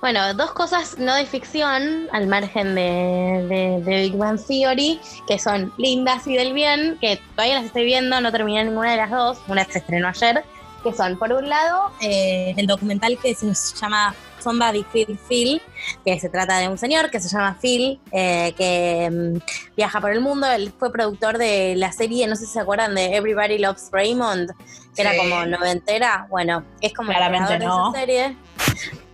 Bueno, dos cosas no de ficción, al margen de, de- de Big Bang Theory, que son lindas y del bien, que todavía las estoy viendo, no terminé ninguna de las dos, una se estrenó ayer, que son, por un lado, eh, el documental que se llama Somebody Phil Phil, que se trata de un señor que se llama Phil, eh, que mm, viaja por el mundo, él fue productor de la serie, no sé si se acuerdan, de Everybody Loves Raymond, que era como noventera, bueno, es como Claramente no. de esa serie.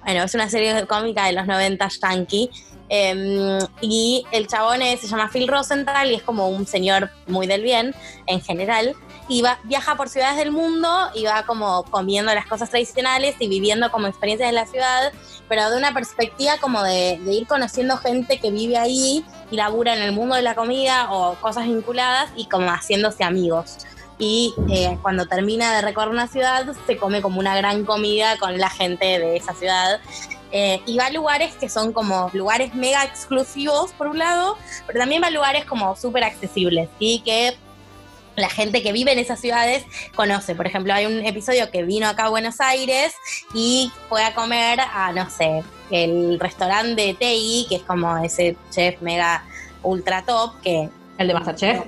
Bueno, es una serie cómica de los 90 yankee. eh, y el chabón es- se llama Phil Rosenthal y es como un señor muy del bien en general. Y va, viaja por ciudades del mundo y va como comiendo las cosas tradicionales y viviendo como experiencias de la ciudad, pero de una perspectiva como de, ir conociendo gente que vive ahí y labura en el mundo de la comida o cosas vinculadas y como haciéndose amigos. Y eh, cuando termina de recorrer una ciudad se come como una gran comida con la gente de esa ciudad. Eh, y va a lugares que son como lugares mega exclusivos por un lado, pero también va a lugares como súper accesibles y que la gente que vive en esas ciudades conoce. Por ejemplo, hay un episodio que vino acá a Buenos Aires y fue a comer a, no sé, el restaurante de Tei, que es como ese chef mega ultra top, que El de Masterchef.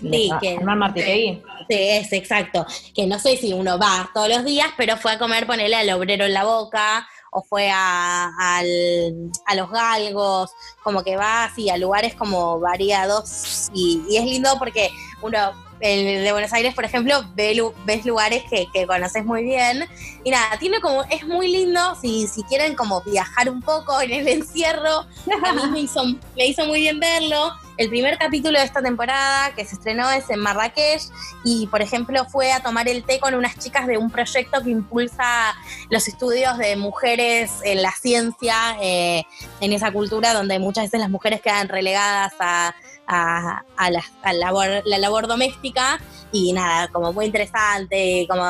Sí, que- Martitegui. Sí, es exacto. Que no sé si uno va todos los días, pero fue a comer, ponerle al obrero en la boca, o fue a, al- a los galgos, como que va así a lugares como variados. Y, y es lindo porque uno, el de Buenos Aires, por ejemplo, ves lugares que, que conoces muy bien. Y nada, tiene como, es muy lindo si, si quieren como viajar un poco en el encierro. A mí me hizo, me hizo muy bien verlo. El primer capítulo de esta temporada que se estrenó es en Marrakech y, por ejemplo, fue a tomar el té con unas chicas de un proyecto que impulsa los estudios de mujeres en la ciencia, eh, en esa cultura donde muchas veces las mujeres quedan relegadas a, a- a la, a labor, la labor doméstica y nada, como muy interesante, como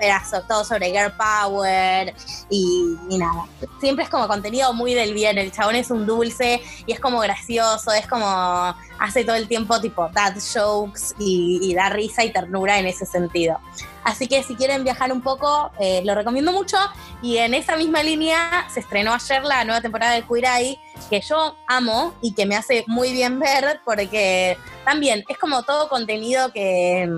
era so- todo sobre girl power y, y nada. Siempre es como contenido muy del bien, el chabón es un dulce y es como gracioso, es como hace todo el tiempo tipo dad jokes y, y da risa y ternura en ese sentido. Así que si quieren viajar un poco, eh, lo recomiendo mucho. Y en esa misma línea se estrenó ayer la nueva temporada de Queer Eye, que yo amo y que me hace muy bien ver, porque también es como todo contenido que,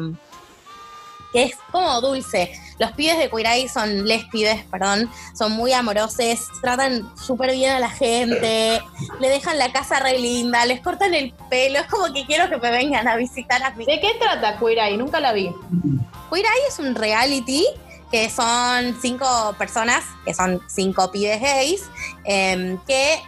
que es como dulce. Los pibes de Eye son, les pibes, perdón, son muy amorosos, tratan súper bien a la gente, le dejan la casa re linda, les cortan el pelo, es como que quiero que me vengan a visitar a mi ¿De qué trata Eye? Nunca la vi. Eye es un reality que son cinco personas, que son cinco pibes gays, em, que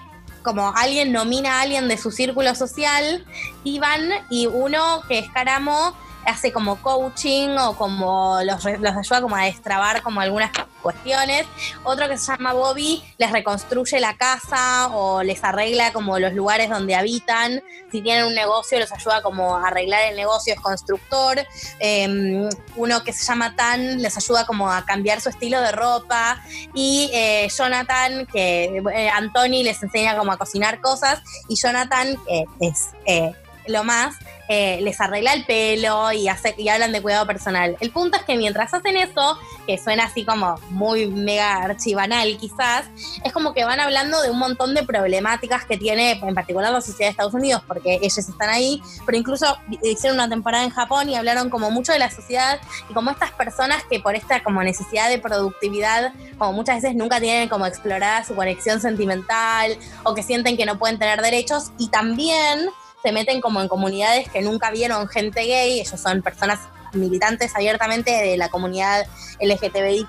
como alguien nomina a alguien de su círculo social y van y uno que es Caramo hace como coaching o como los, los ayuda como a destrabar como algunas cuestiones. Otro que se llama Bobby les reconstruye la casa o les arregla como los lugares donde habitan. Si tienen un negocio los ayuda como a arreglar el negocio, es constructor. Eh, uno que se llama Tan les ayuda como a cambiar su estilo de ropa. Y eh, Jonathan, que eh, Anthony les enseña como a cocinar cosas. Y Jonathan, que es eh, lo más, eh, les arregla el pelo y, hace, y hablan de cuidado personal. El punto es que mientras hacen eso, que suena así como muy mega archivanal quizás, es como que van hablando de un montón de problemáticas que tiene en particular la sociedad de Estados Unidos, porque ellos están ahí, pero incluso hicieron una temporada en Japón y hablaron como mucho de la sociedad y como estas personas que por esta como necesidad de productividad, como muchas veces nunca tienen como explorada su conexión sentimental o que sienten que no pueden tener derechos y también se meten como en comunidades que nunca vieron gente gay, ellos son personas militantes abiertamente de la comunidad LGTBIQ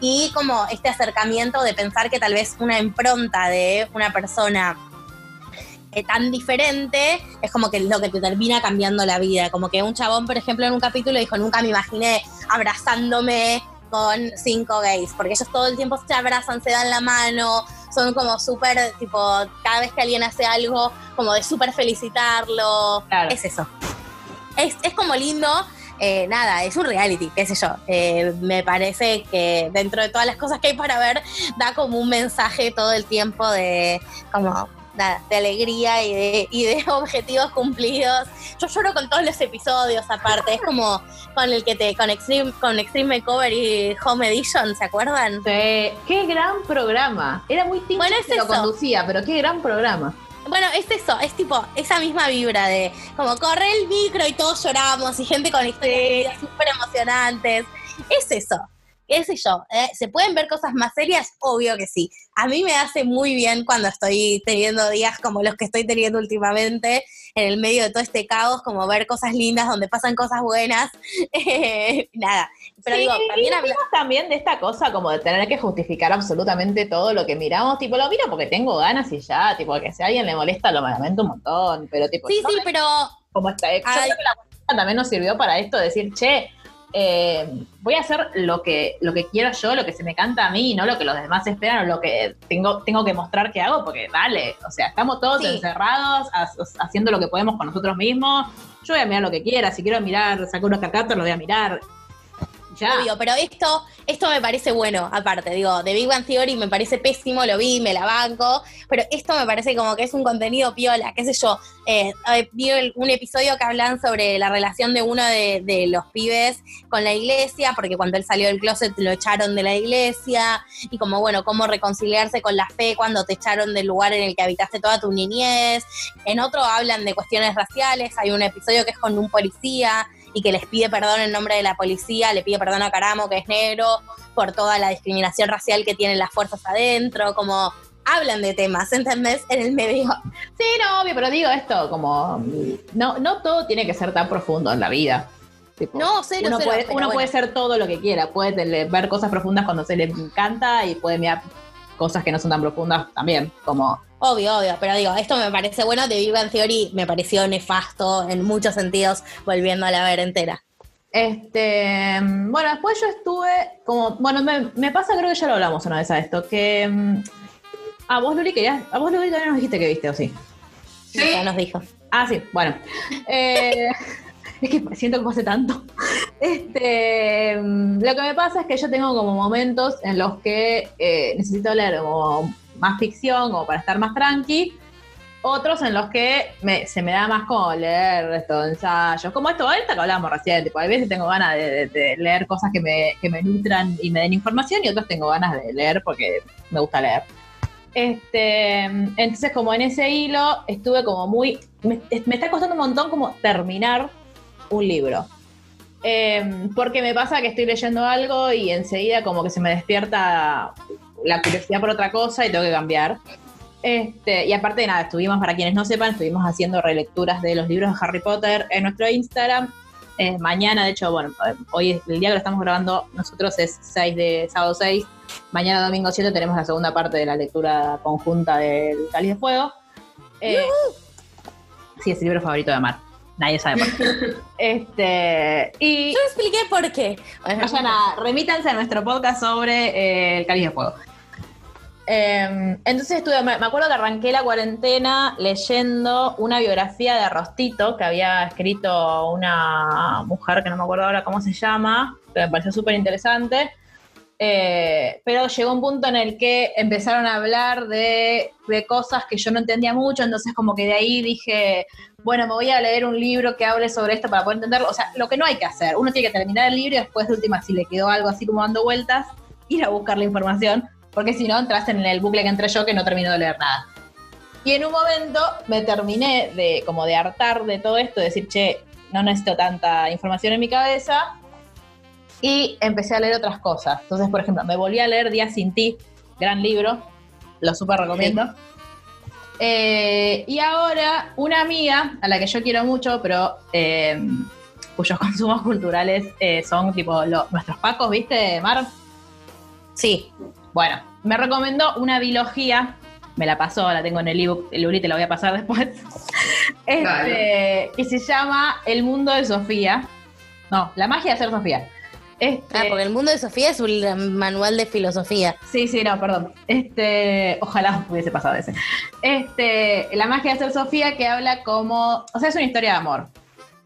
y como este acercamiento de pensar que tal vez una impronta de una persona eh, tan diferente es como que lo que te termina cambiando la vida. Como que un chabón, por ejemplo, en un capítulo dijo, nunca me imaginé abrazándome con cinco gays, porque ellos todo el tiempo se abrazan, se dan la mano, son como súper, tipo, cada vez que alguien hace algo, como de súper felicitarlo. Claro. Es eso. Es, es como lindo. eh, nada, es un reality, qué sé yo. Eh, me parece que dentro de todas las cosas que hay para ver, da como un mensaje todo el tiempo de como nada, de alegría y de, y de objetivos cumplidos. Yo lloro con todos los episodios aparte, es como con el que te, con Extreme, con Extreme Makeover y Home Edition, ¿se acuerdan? Sí, qué gran programa. Era muy tincho Bueno, es que lo conducía, pero qué gran programa. Bueno, es eso, es tipo esa misma vibra de como corre el micro y todos lloramos y gente con historias súper emocionantes. Es eso, qué sé yo. ¿eh? ¿Se pueden ver cosas más serias? Obvio que sí. A mí me hace muy bien cuando estoy teniendo días como los que estoy teniendo últimamente, en el medio de todo este caos, como ver cosas lindas donde pasan cosas buenas. Eh, nada, pero Sí, digo, también hablamos también de esta cosa como de tener que justificar absolutamente todo lo que miramos, tipo, lo miro porque tengo ganas y ya, tipo, que si a alguien le molesta lo lamento un montón, pero tipo, Sí, sí, me- pero como está, yo creo que la también nos sirvió para esto, decir, che, eh, voy a hacer lo que, lo que quiero yo, lo que se me canta a mí, no lo que los demás esperan o lo que tengo, tengo que mostrar que hago, porque dale, o sea, estamos todos Sí. encerrados, ha- haciendo lo que podemos con nosotros mismos. Yo voy a mirar lo que quiera, si quiero mirar, sacar unos cacatos, lo voy a mirar. Obvio, pero esto, esto me parece bueno, aparte, digo, de Big Bang Theory me parece pésimo, lo vi, me la banco, pero esto me parece como que es un contenido piola, qué sé yo. Eh, vi un episodio que hablan sobre la relación de uno de los pibes con la iglesia, porque cuando él salió del closet lo echaron de la iglesia, y como, bueno, cómo reconciliarse con la fe cuando te echaron del lugar en el que habitaste toda tu niñez. En otro hablan de cuestiones raciales, hay un episodio que es con un policía y que les pide perdón en nombre de la policía, le pide perdón a Caramo, que es negro, por toda la discriminación racial que tienen las fuerzas adentro, como hablan de temas, ¿entendés? En el medio. Sí, no, obvio, pero digo esto, como, no, no todo tiene que ser tan profundo en la vida. Tipo, No, cero, uno cero, puede, uno bueno. puede ser todo lo que quiera, puede ver cosas profundas cuando se le encanta y puede mirar cosas que no son tan profundas también, como Obvio, obvio, pero digo, esto me parece bueno, de Bang Theory me pareció nefasto en muchos sentidos, volviendo a la ver entera. Este, bueno, después yo estuve como, bueno, me, me pasa, creo que ya lo hablamos una vez a esto, que mm, a vos, Luli, querías, a vos, Luli, todavía nos dijiste que viste, ¿o sí? Sí. Ya nos dijo. Ah, sí, bueno. Eh, es que siento que hace tanto. Este, mm, lo que me pasa es que yo tengo como momentos en los que eh, necesito leer como más ficción, como para estar más tranqui. Otros en los que se me da más como leer estos ensayos, como esto, ahorita que hablábamos recién, tipo, hay veces tengo ganas de, leer cosas que me, que me nutran y me den información y otros tengo ganas de leer porque me gusta leer. Este, entonces como en ese hilo estuve como muy, me, está costando un montón como terminar un libro. Eh, porque me pasa que estoy leyendo algo y enseguida como que se me despierta la curiosidad por otra cosa y tengo que cambiar. Este, y aparte de nada, estuvimos, para quienes no sepan, estuvimos haciendo relecturas de los libros de Harry Potter en nuestro Instagram. Eh, mañana, de hecho, bueno, eh, hoy es el día que lo estamos grabando, nosotros es 6 de sábado 6. Mañana, domingo 7, tenemos la segunda parte de la lectura conjunta del Cáliz de Fuego. Eh, sí, es el libro favorito de Mar. Nadie sabe por qué. este, y Yo expliqué por qué. Bueno, vayan a, remítanse a nuestro podcast sobre eh, el Cáliz de Fuego. Eh, entonces estuve, me, me acuerdo que arranqué la cuarentena leyendo una biografía de Rostito que había escrito una mujer que no me acuerdo ahora cómo se llama, que me pareció súper interesante. Eh, pero llegó un punto en el que empezaron a hablar de, de cosas que yo no entendía mucho, entonces como que de ahí dije, bueno, me voy a leer un libro que hable sobre esto para poder entenderlo. O sea, lo que no hay que hacer, uno tiene que terminar el libro y después de última, si le quedó algo así como dando vueltas, ir a buscar la información, porque si no, entras en el bucle que entré yo que no termino de leer nada. Y en un momento me terminé de como de hartar de todo esto, de decir, che, no necesito tanta información en mi cabeza. Y empecé a leer otras cosas. Entonces, por ejemplo, me volví a leer Días sin ti, gran libro, lo súper recomiendo. Eh, y ahora, una amiga a la que yo quiero mucho, pero eh, cuyos consumos culturales eh, son tipo lo- nuestros pacos, ¿viste, Mar? Sí. Bueno, me recomendó una biología, me la pasó, la tengo en el ebook, el Uri te la voy a pasar después, este, que se llama El mundo de Sofía. No, la magia de ser Sofía. Este, Ah, porque el mundo de Sofía es un manual de filosofía. Sí, sí, no, perdón. Este, ojalá hubiese pasado ese. Este, la magia de ser Sofía que habla como, o sea, es una historia de amor.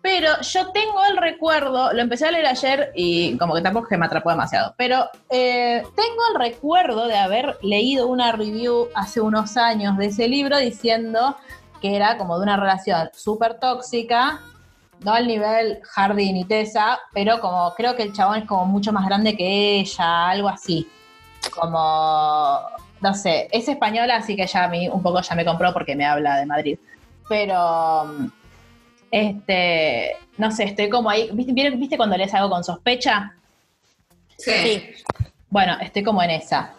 Pero yo tengo el recuerdo, lo empecé a leer ayer y como que tampoco que me atrapó demasiado, pero eh, tengo el recuerdo de haber leído una review hace unos años de ese libro diciendo que era como de una relación súper tóxica, no al nivel Hardy ni Tessa, pero como creo que el chabón es como mucho más grande que ella, algo así. Como, no sé, es española, así que ya a mí un poco ya me compró porque me habla de Madrid. Pero, este, no sé, estoy como ahí. ¿Viste, vieron- ¿viste cuando lees algo con sospecha? Sí. Sí. Bueno, estoy como en esa.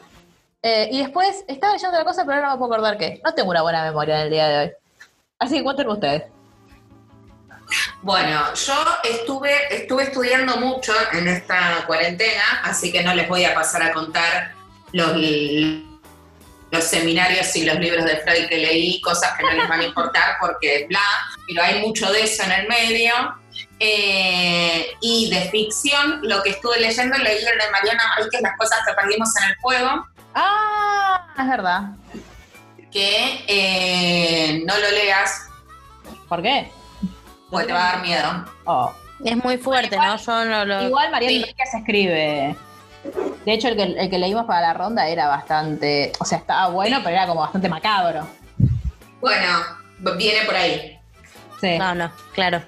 Eh, y después estaba leyendo otra cosa, pero ahora no me puedo acordar qué. No tengo una buena memoria en el día de hoy. Así que cuéntenme ustedes. Bueno, yo estuve, estuve estudiando mucho en esta cuarentena, así que no les voy a pasar a contar los, los seminarios y los libros de Freud que leí, cosas que no les van a importar porque bla, pero hay mucho de eso en el medio. Eh, y de ficción, lo que estuve leyendo, leí el de Mariana Enríquez, Las cosas que perdimos en el fuego, Ah, es verdad. que eh, no lo leas ¿Por qué? Porque te va a dar miedo. Oh. Es muy fuerte, ¿no? Yo no lo. Igual María Sí. Enríquez escribe. De hecho, el que, el que leímos para la ronda era bastante. O sea, estaba bueno, pero era como bastante macabro. Bueno, viene por ahí. Sí, No, no, claro.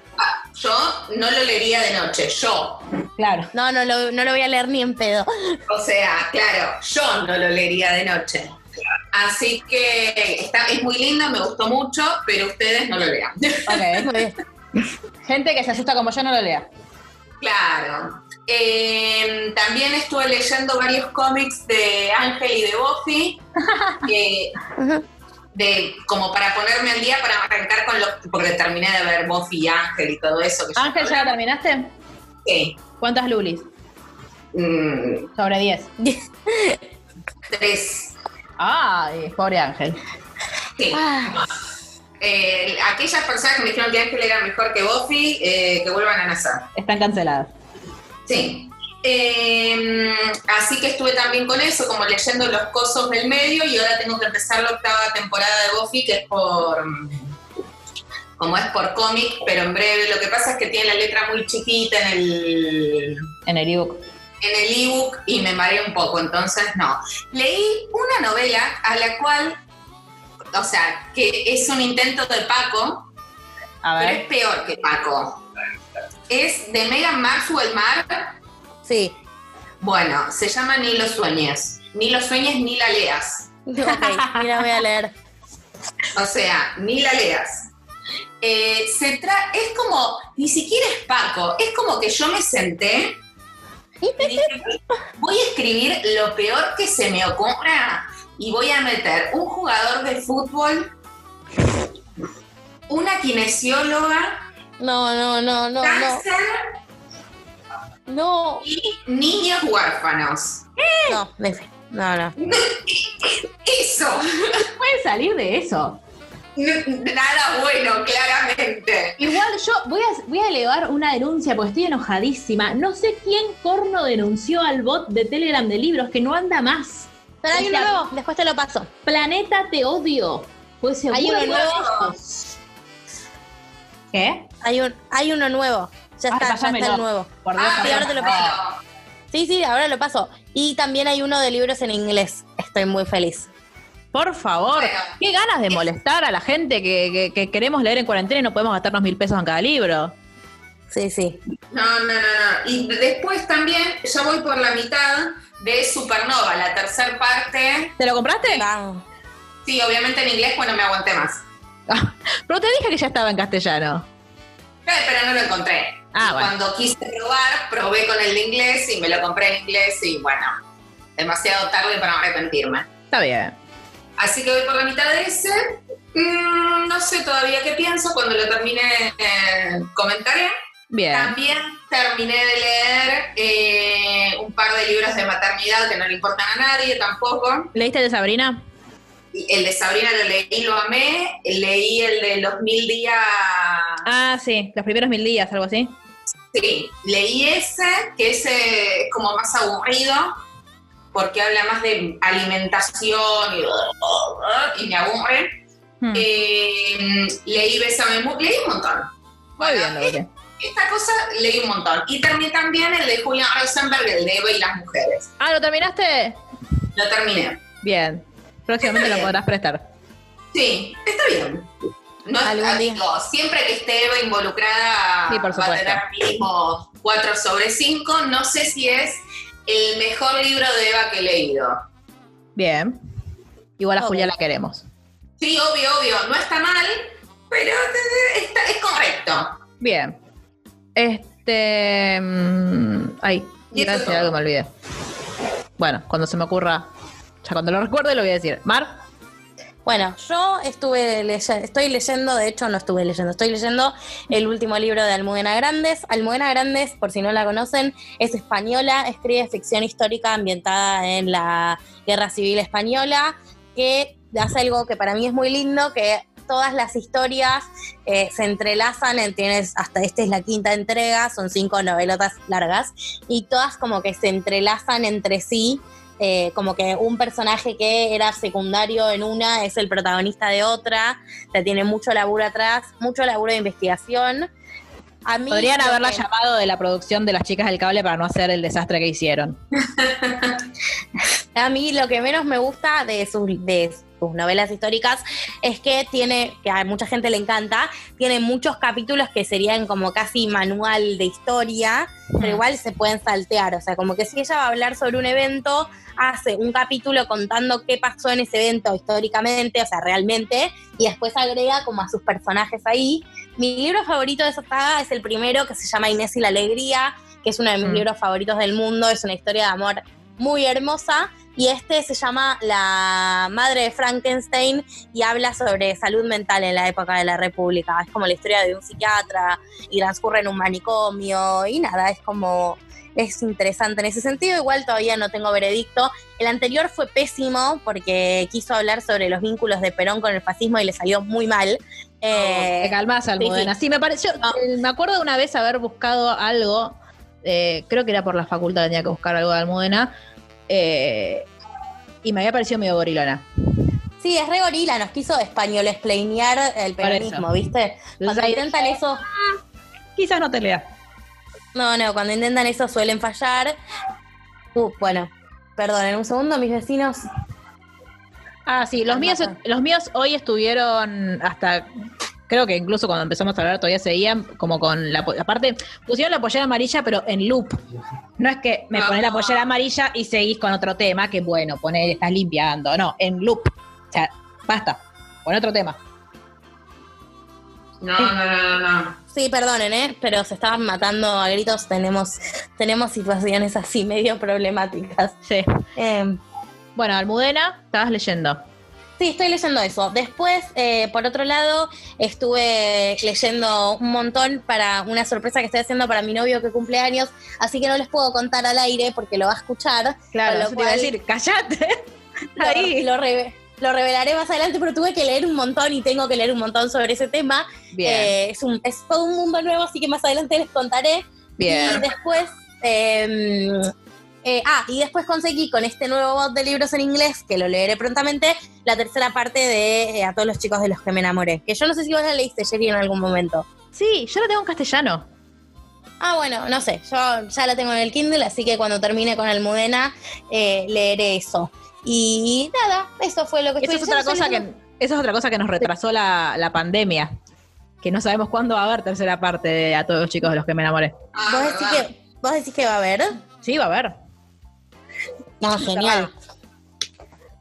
Yo no lo leería de noche, yo. claro. No, no lo, no lo voy a leer ni en pedo. O sea, claro, yo no lo leería de noche. Así que está, es muy lindo, me gustó mucho, pero ustedes no lo lean. Ok. Muy bien. Gente que se asusta como yo no lo lea. claro. Eh, también estuve leyendo varios cómics de Ángel y de Buffy, de, como para ponerme al día, para arrancar con lo porque terminé de ver Buffy y Ángel y todo eso. Que Ángel, ¿ya la terminaste? Sí. ¿Cuántas lulis? Mm, Sobre 10. tres. Ay, pobre Ángel. Sí. Ah, Eh, aquellas personas que me dijeron que Ángel era mejor que Buffy, eh, que vuelvan a nacer. Están canceladas. Sí. Eh, así que estuve también con eso, como leyendo los cosos del medio, y ahora tengo que empezar la octava temporada de Buffy, que es por. como es por cómic, pero en breve. Lo que pasa es que tiene la letra muy chiquita en el En el ebook. en el ebook y me mareé un poco, entonces no. Leí una novela a la cual, o sea, que es un intento de Paco, A pero ver. es peor que Paco. Es de Megan Maxwell Mar. sí. Bueno, se llama Ni lo sueñes. Ni lo sueñes ni la leas. Ok, mira, voy a leer. O sea, ni la leas. Eh, se tra es como, ni siquiera es Paco, es como que yo me senté y dije, voy a escribir lo peor que se me ocurra y voy a meter un jugador de fútbol, una kinesióloga, No, no, no, no, no. cáncer No, y niños huérfanos. no, no, no. Eso, Pueden salir de eso. Nada bueno, claramente. Igual yo voy a, voy a elevar una denuncia porque estoy enojadísima. No sé quién corno denunció al bot de Telegram de libros que no anda más. Pero hay O uno nuevo, después te lo paso. Planeta te odio. Pues seguro Hay uno nuevo. ¿Qué? Hay, un, hay uno nuevo. Ya Ay, está, ya está el nuevo. Por Dios, Ah, sí, ahora te lo paso. Sí, sí, ahora lo paso. Y también hay uno de libros en inglés. Estoy muy feliz. Por favor. Bueno. Qué ganas de molestar a la gente que, que- que queremos leer en cuarentena y no podemos gastarnos mil pesos en cada libro. Sí, sí. No, no, no, no. Y después también, ya voy por la mitad de Supernova, la tercera parte. ¿Te lo compraste? Vamos. Sí, obviamente en inglés, pues no me aguanté más. Ah, Pero te dije que ya estaba en castellano. Eh, pero no lo encontré. Ah, bueno. Cuando quise probar, probé con el de inglés y me lo compré en inglés y bueno, demasiado tarde para arrepentirme. Está bien. Así que voy por la mitad de ese. Mm, no sé todavía qué pienso. Cuando lo termine, eh, comentaré. Bien. También terminé de leer eh, un par de libros de maternidad que no le importan a nadie tampoco. ¿Leíste el de Sabrina? El de Sabrina lo leí, lo amé. Leí el de los mil días. Ah, sí. Los primeros mil días, algo así. Sí, leí ese, que ese es como más aburrido, porque habla más de alimentación y, y me aburre. Hmm. Eh, leí Bésame Mu- leí un montón. Muy bien, Lore. Esta cosa leí un montón. Y terminé también el de Julian Rosenberg, el de Eva y las mujeres. Ah, ¿lo terminaste? Lo terminé. Bien. Próximamente lo podrás prestar. Sí, está bien. No es- día. digo, siempre que esté Eva involucrada Sí, por va a tener mínimo 4 sobre 5. No sé si es el mejor libro de Eva que he leído. Bien. Igual a. Julia la queremos. Sí, obvio, obvio. No está mal, pero está- es correcto. Bien. Este. mm, ay, todo. algo que me olvidé. Bueno, cuando se me ocurra, ya cuando lo recuerde lo voy a decir. Mar, Bueno, yo estuve leyendo, estoy leyendo, de hecho no estuve leyendo, estoy leyendo el último libro de Almudena Grandes. Almudena Grandes, por si no la conocen, es española, escribe ficción histórica ambientada en la Guerra Civil Española, que hace algo que para mí es muy lindo, que todas las historias eh, se entrelazan, en, tienes hasta esta es la quinta entrega, son cinco novelotas largas, y todas como que se entrelazan entre sí eh, como que un personaje que era secundario en una es el protagonista de otra, o sea, tiene mucho laburo atrás, mucho laburo de investigación. A mí podrían haberla que- llamado de la producción de las chicas del cable para no hacer el desastre que hicieron. A mí lo que menos me gusta de sus, de sus novelas históricas es que tiene, que a mucha gente le encanta, tiene muchos capítulos que serían como casi manual de historia, pero igual se pueden saltear. O sea, como que si ella va a hablar sobre un evento, hace un capítulo contando qué pasó en ese evento históricamente, o sea, realmente, y después agrega como a sus personajes ahí. Mi libro favorito de esa saga es el primero, que se llama Inés y la Alegría, que es uno de mis Mm. libros favoritos del mundo, es una historia de amor muy hermosa. Y este se llama La Madre de Frankenstein y habla sobre salud mental en la época de la República. Es como la historia de un psiquiatra y transcurre en un manicomio y nada, es como, es interesante en ese sentido. Igual todavía no tengo veredicto. El anterior fue pésimo porque quiso hablar sobre los vínculos de Perón con el fascismo y le salió muy mal. Eh, Te calmas, Almudena. sí. Sí, me pareció. No. Me acuerdo de una vez haber buscado algo. eh, creo que era por la facultad, tenía que buscar algo de Almudena. Eh, y me había parecido medio gorilona. sí, es re gorila, nos quiso español explainear el peronismo. ¿viste? Cuando ahí intentan eso, Quizás no te lea. No, no, cuando intentan eso suelen fallar. Uh, bueno, perdón, en un segundo mis vecinos. Ah, sí, los Ah, míos, los míos hoy estuvieron hasta. Creo que incluso cuando empezamos a hablar todavía seguían como con la. Aparte, pusieron la pollera amarilla, pero en loop. No es que me pones la pollera amarilla y seguís con otro tema, que bueno, poner, estás limpiando. No, en loop. O sea, basta. Pon otro tema. No, no, no, no, no. Sí, perdonen, ¿eh? Pero se estaban matando a gritos. Tenemos, tenemos situaciones así medio problemáticas. Sí. Eh, Bueno, Almudena, estabas leyendo. Sí, estoy leyendo eso. Después, eh, por otro lado, estuve leyendo un montón para una sorpresa que estoy haciendo para mi novio que cumple años. Así que no les puedo contar al aire porque lo va a escuchar. Claro, lo te iba a cual- decir, callate. Ahí. lo reve- lo revelaré más adelante, pero tuve que leer un montón y tengo que leer un montón sobre ese tema. Bien, Eh, es, un, es todo un mundo nuevo, así que más adelante les contaré. Y bien. después, eh, eh, ah, y después conseguí con este nuevo bot de libros en inglés, que lo leeré prontamente, la tercera parte de eh, A todos los chicos de los que me enamoré. Que yo no sé si vos la leíste, Jerry, en algún momento. Sí, yo lo tengo en castellano. Ah, bueno, no sé, yo ya la tengo en el Kindle, así que cuando termine con Almudena eh, leeré eso. Y nada, eso fue lo que Eso es estoy otra cosa que, eso es otra cosa que nos retrasó la, la pandemia. Que no sabemos cuándo va a haber tercera parte de A todos los chicos de los que me enamoré. Ah, ¿Vos decís, que, ¿Vos decís que va a haber? Sí, va a haber. No, genial.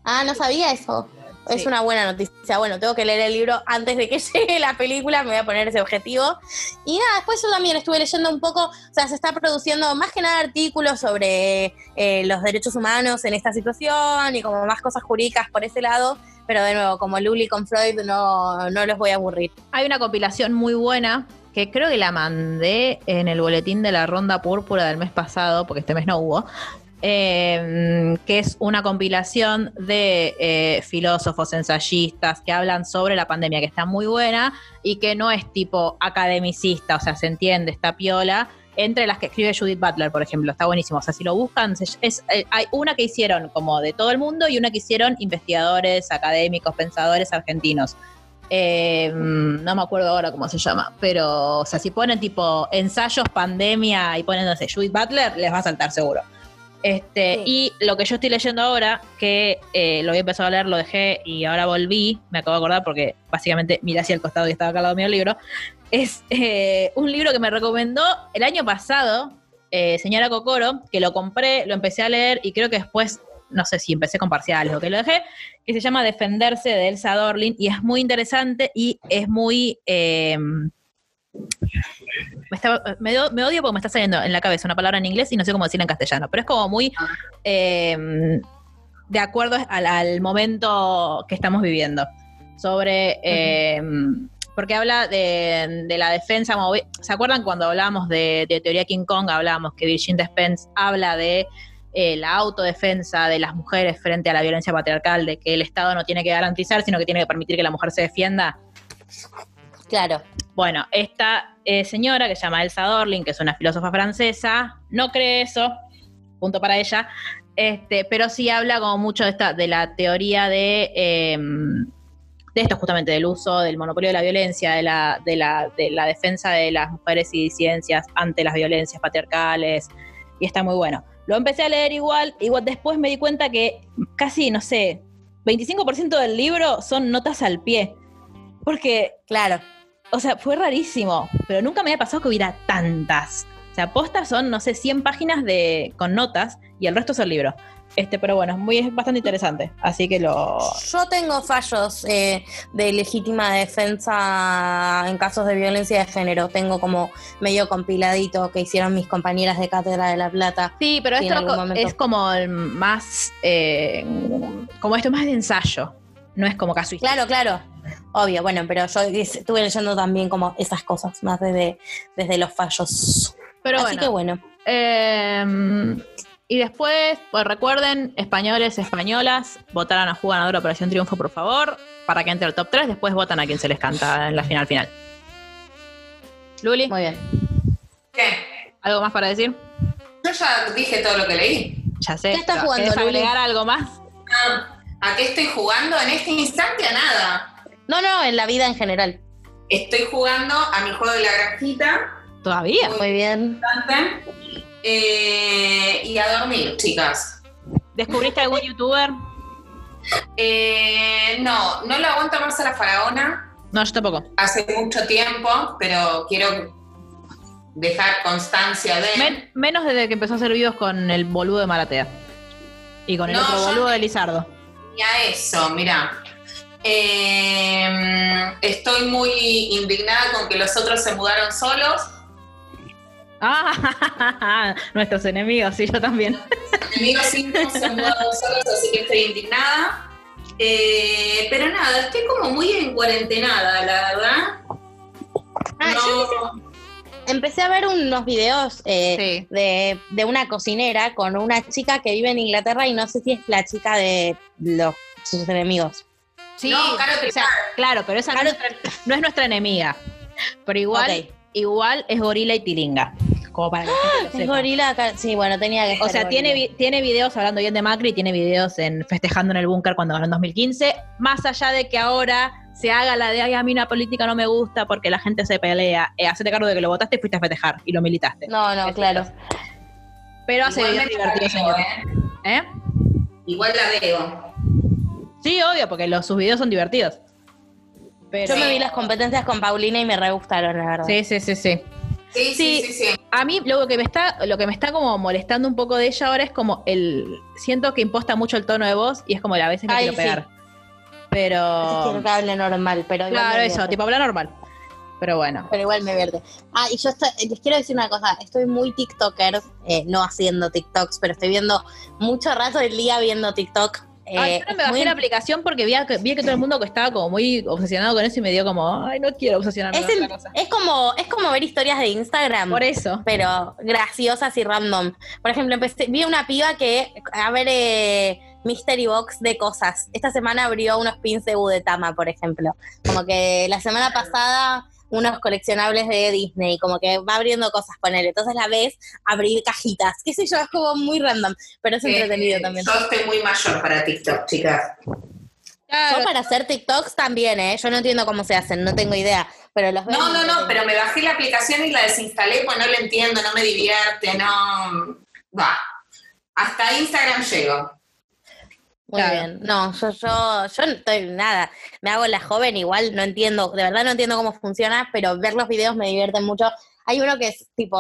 Ah, no sabía eso. Es una buena noticia. Bueno, tengo que leer el libro antes de que llegue la película, me voy a poner ese objetivo. Y nada, después yo también estuve leyendo un poco, o sea, se está produciendo más que nada artículos sobre eh, los derechos humanos en esta situación y como más cosas jurídicas por ese lado, pero de nuevo, como Luli con Freud, no, no los voy a aburrir. Hay una compilación muy buena que creo que la mandé en el boletín de la ronda púrpura del mes pasado, porque este mes no hubo, eh, que es una compilación de eh, filósofos, ensayistas que hablan sobre la pandemia, que está muy buena y que no es tipo academicista, o sea, se entiende, está piola entre las que escribe Judith Butler, por ejemplo. Está buenísimo. O sea, si lo buscan, se- es, eh, hay una que hicieron como de todo el mundo y una que hicieron investigadores, académicos, pensadores argentinos. Mm, no me acuerdo ahora cómo se llama, pero, o sea, si ponen tipo ensayos, pandemia y ponen, no sé, Judith Butler, les va a saltar seguro. Este, Sí. Y lo que yo estoy leyendo ahora, que eh, lo había empezado a leer, lo dejé y ahora volví, me acabo de acordar porque básicamente miré hacia el costado y estaba acá al lado mío el libro, es eh, un libro que me recomendó el año pasado, eh, señora Cocoro, que lo compré, lo empecé a leer y creo que después, no sé si empecé con parciales o que lo dejé, que se llama Defenderse de Elsa Dorlin y es muy interesante y es muy... me, odio porque me está saliendo en la cabeza una palabra en inglés y no sé cómo decirla en castellano, pero es como muy eh, de acuerdo al, al momento que estamos viviendo. Sobre. eh, Porque habla de, de la defensa. ¿Se acuerdan cuando hablábamos de, de teoría King Kong? Hablábamos que Virgin Despens habla de eh, la autodefensa de las mujeres frente a la violencia patriarcal, de que el Estado no tiene que garantizar, sino que tiene que permitir que la mujer se defienda. Claro. Bueno, esta eh, señora que se llama Elsa Dorling, que es una filósofa francesa, no cree eso, punto para ella, este, pero sí habla como mucho de, esta, de la teoría de, eh, de esto justamente, del uso del monopolio de la violencia, de la, de, la, de la defensa de las mujeres y disidencias ante las violencias patriarcales, y está muy bueno. Lo empecé a leer igual, igual después me di cuenta que casi, no sé, 25% del libro son notas al pie, porque Claro. O sea, fue rarísimo, pero nunca me había pasado que hubiera tantas. O sea, postas son, no sé, 100 páginas de, con notas y el resto es el libro. Este, pero bueno, es, muy, es bastante interesante. Así que lo. Yo tengo fallos eh, de legítima defensa en casos de violencia de género. Tengo como medio compiladito que hicieron mis compañeras de Cátedra de la Plata. Sí, pero esto momento. es como el más. eh, como esto más de ensayo. No es como caso Claro, claro. Obvio, bueno, pero yo estuve leyendo también como esas cosas, más desde, desde los fallos. Pero Así bueno. que bueno. Eh, y después, pues recuerden, españoles, españolas, votar a la jugadora Operación Triunfo, por favor, para que entre al top 3. Después votan a quien se les canta en la final final. Luli, Muy bien. ¿Qué? ¿algo más para decir? Yo ya dije todo lo que leí. Ya sé. ¿Qué estás jugando, ¿querés Luli? agregar algo más? Ah, ¿A qué estoy jugando en este instante? A nada. No, no, en la vida en general. Estoy jugando a mi juego de la granjita. ¿Todavía? Muy bien. eh, y a dormir, chicas. ¿Descubriste algún youtuber? Eh, no, no lo aguanto más a la faraona. No, yo tampoco. Hace mucho tiempo, pero quiero dejar constancia de. Men- menos desde que empezó a hacer videos con el boludo de Maratea. Y con el No, otro boludo de Lizardo. Y a eso, mira. Eh, estoy muy indignada con que los otros se mudaron solos. Ah, nuestros enemigos, sí, yo también. Amigos cinco se mudaron solos, así que estoy indignada. Eh, pero nada, estoy como muy en cuarentenada, la verdad. Ah, no, Empecé a ver unos videos eh, Sí. de, de una cocinera con una chica que vive en Inglaterra y no sé si es la chica de los sus enemigos. Sí, No, Caro o sea, claro, pero esa no, es nuestra, no es nuestra enemiga. Pero igual, igual es gorila y tilinga. Como para que Es gorila. Sí, bueno, tenía que O sea, tiene, vi- tiene videos hablando bien de Macri, tiene videos en festejando en el búnker cuando ganó en 2015. Más allá de que ahora se haga la de, ay, a mí una política no me gusta porque la gente se pelea. Eh, hacete cargo de que lo votaste y fuiste a festejar y lo militaste. No, no, Eso claro. Pero hace videos igualmente la divertidos veo, YouTube. ¿eh? ¿Eh? Igual la veo. Sí, obvio, porque los, sus videos son divertidos. Pero, Yo me vi las competencias con Paulina y me re gustaron, la verdad. Sí, sí, sí, sí. Sí, sí, Sí. sí, sí. A mí lo que me está, lo que me está como molestando un poco de ella ahora es como el. Siento que imposta mucho el tono de voz y es como la vez que Ay, quiero sí. pegar. Quiero Pero. que hable normal, pero Claro, me eso, tipo habla normal. Pero bueno. Pero igual me vierte. Ah, y yo estoy- les quiero decir una cosa, estoy muy TikToker, eh, no haciendo TikToks, pero estoy viendo mucho rato del día viendo TikTok. Ah, Eh, yo no me bajé muy- la aplicación porque vi, que todo el mundo estaba como muy obsesionado con eso y me dio como, ay, no quiero obsesionarme es, con el- otra cosa. es como, es como ver historias de Instagram. Por eso. pero graciosas y random. Por ejemplo, empecé, vi una piba que, a ver, eh, Mystery Box de cosas. Esta semana abrió unos pins de Budetama, por ejemplo. Como que la semana pasada unos coleccionables de Disney, como que va abriendo cosas con él. Entonces la ves abrir cajitas, qué sé yo, es como muy random, pero es entretenido Eh, también. Yo estoy muy mayor para TikTok, chicas. Yo para hacer TikToks también, ¿eh? Yo no entiendo cómo se hacen, no tengo idea, pero los veo No, no, no, pero me bajé la aplicación y la desinstalé, pues no la entiendo, no me divierte, no. Va. Hasta Instagram llego. Muy Claro. bien. No, yo, yo, yo no estoy nada. Me hago la joven, igual no entiendo, de verdad no entiendo cómo funciona, pero ver los videos me divierten mucho. Hay uno que es tipo,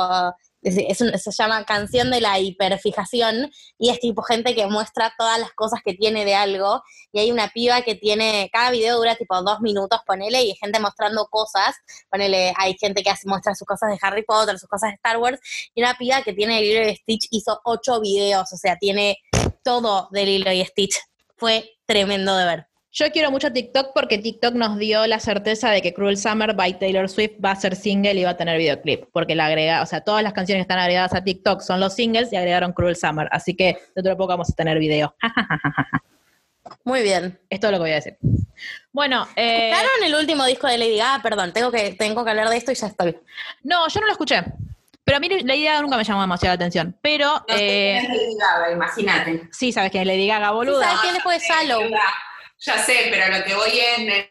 es, es un- se llama Canción de la Hiperfijación, y es tipo gente que muestra todas las cosas que tiene de algo, y hay una piba que tiene, cada video dura tipo dos minutos, ponele, y hay gente mostrando cosas, ponele, hay gente que hace, muestra sus cosas de Harry Potter, sus cosas de Star Wars, y una piba que tiene el libro de Stitch hizo ocho videos, o sea, tiene todo de Lilo y Stitch. Fue tremendo de ver. Yo quiero mucho TikTok porque TikTok nos dio la certeza de que Cruel Summer by Taylor Swift va a ser single y va a tener videoclip. Porque la agrega, o sea, todas las canciones que están agregadas a TikTok son los singles y agregaron Cruel Summer. Así que dentro de poco vamos a tener video. Muy bien. es todo lo que voy a decir. Bueno, eh, ¿Escucharon el último disco de Lady Gaga? Perdón, tengo que, tengo que hablar de esto y ya estoy. no, yo no lo escuché. Pero a mí la idea nunca me llamó demasiado la atención. Pero No sé eh, quién es Lady Gaga, imagínate. sí, sabes que Lady Gaga, boluda. ¿Sabes quién después de Shallow? Ya sé, pero lo que voy es.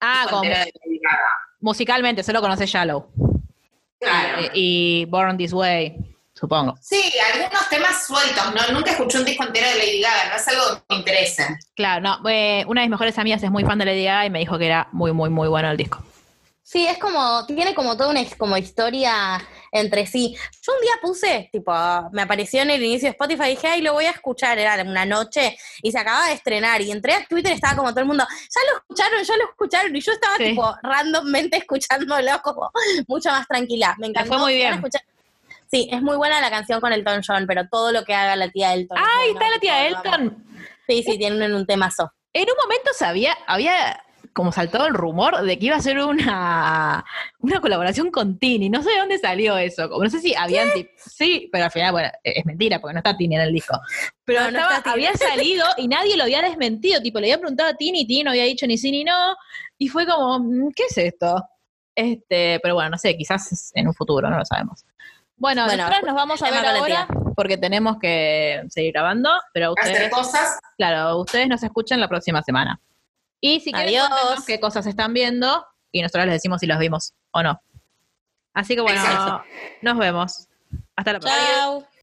Ah, como musicalmente, solo conoce Shallow. Claro. Eh, y Born This Way, supongo. Sí, algunos temas sueltos, ¿no? Nunca escuché un disco entero de Lady Gaga, no es algo que me interese. Claro, no, eh, una de mis mejores amigas es muy fan de Lady Gaga y me dijo que era muy, muy, muy bueno el disco. Sí, es como, tiene como toda una como historia entre sí. Yo un día puse, tipo, me apareció en el inicio de Spotify dije, ay, lo voy a escuchar, era una noche, y se acaba de estrenar, y entré a Twitter estaba como todo el mundo, ya lo escucharon, ya lo escucharon, y yo estaba Sí. tipo randommente escuchándolo como mucho más tranquila. Me encantó. fue muy ¿Van a bien. escuchar? Sí, es muy buena la canción con Elton John, pero todo lo que haga la tía Elton. ¡Ay, está la tía. Elton! Sí, sí, tienen un temazo. En un momento sabía, había como saltado el rumor de que iba a ser una, una colaboración con Tini. No sé de dónde salió eso. Como no sé si habían Sí, pero al final, bueno, e-, es mentira porque no está Tini en el disco. Pero No, estaba- había salido y nadie lo había desmentido. Tipo, le había preguntado a Tini y Tini no había dicho ni sí ni no. Y fue como, mm, ¿qué es esto? Este, pero bueno, no sé, quizás es en un futuro, no lo sabemos. Bueno, Bueno, nosotros nos vamos a ver ahora porque tenemos que seguir grabando, pero Hacer ustedes cosas. Claro, ustedes nos escuchan la próxima semana. Y si Adiós. qué cosas están viendo y nosotros les decimos si los vimos o no. Así que bueno, Exacto. nos vemos. Hasta la próxima. Chao.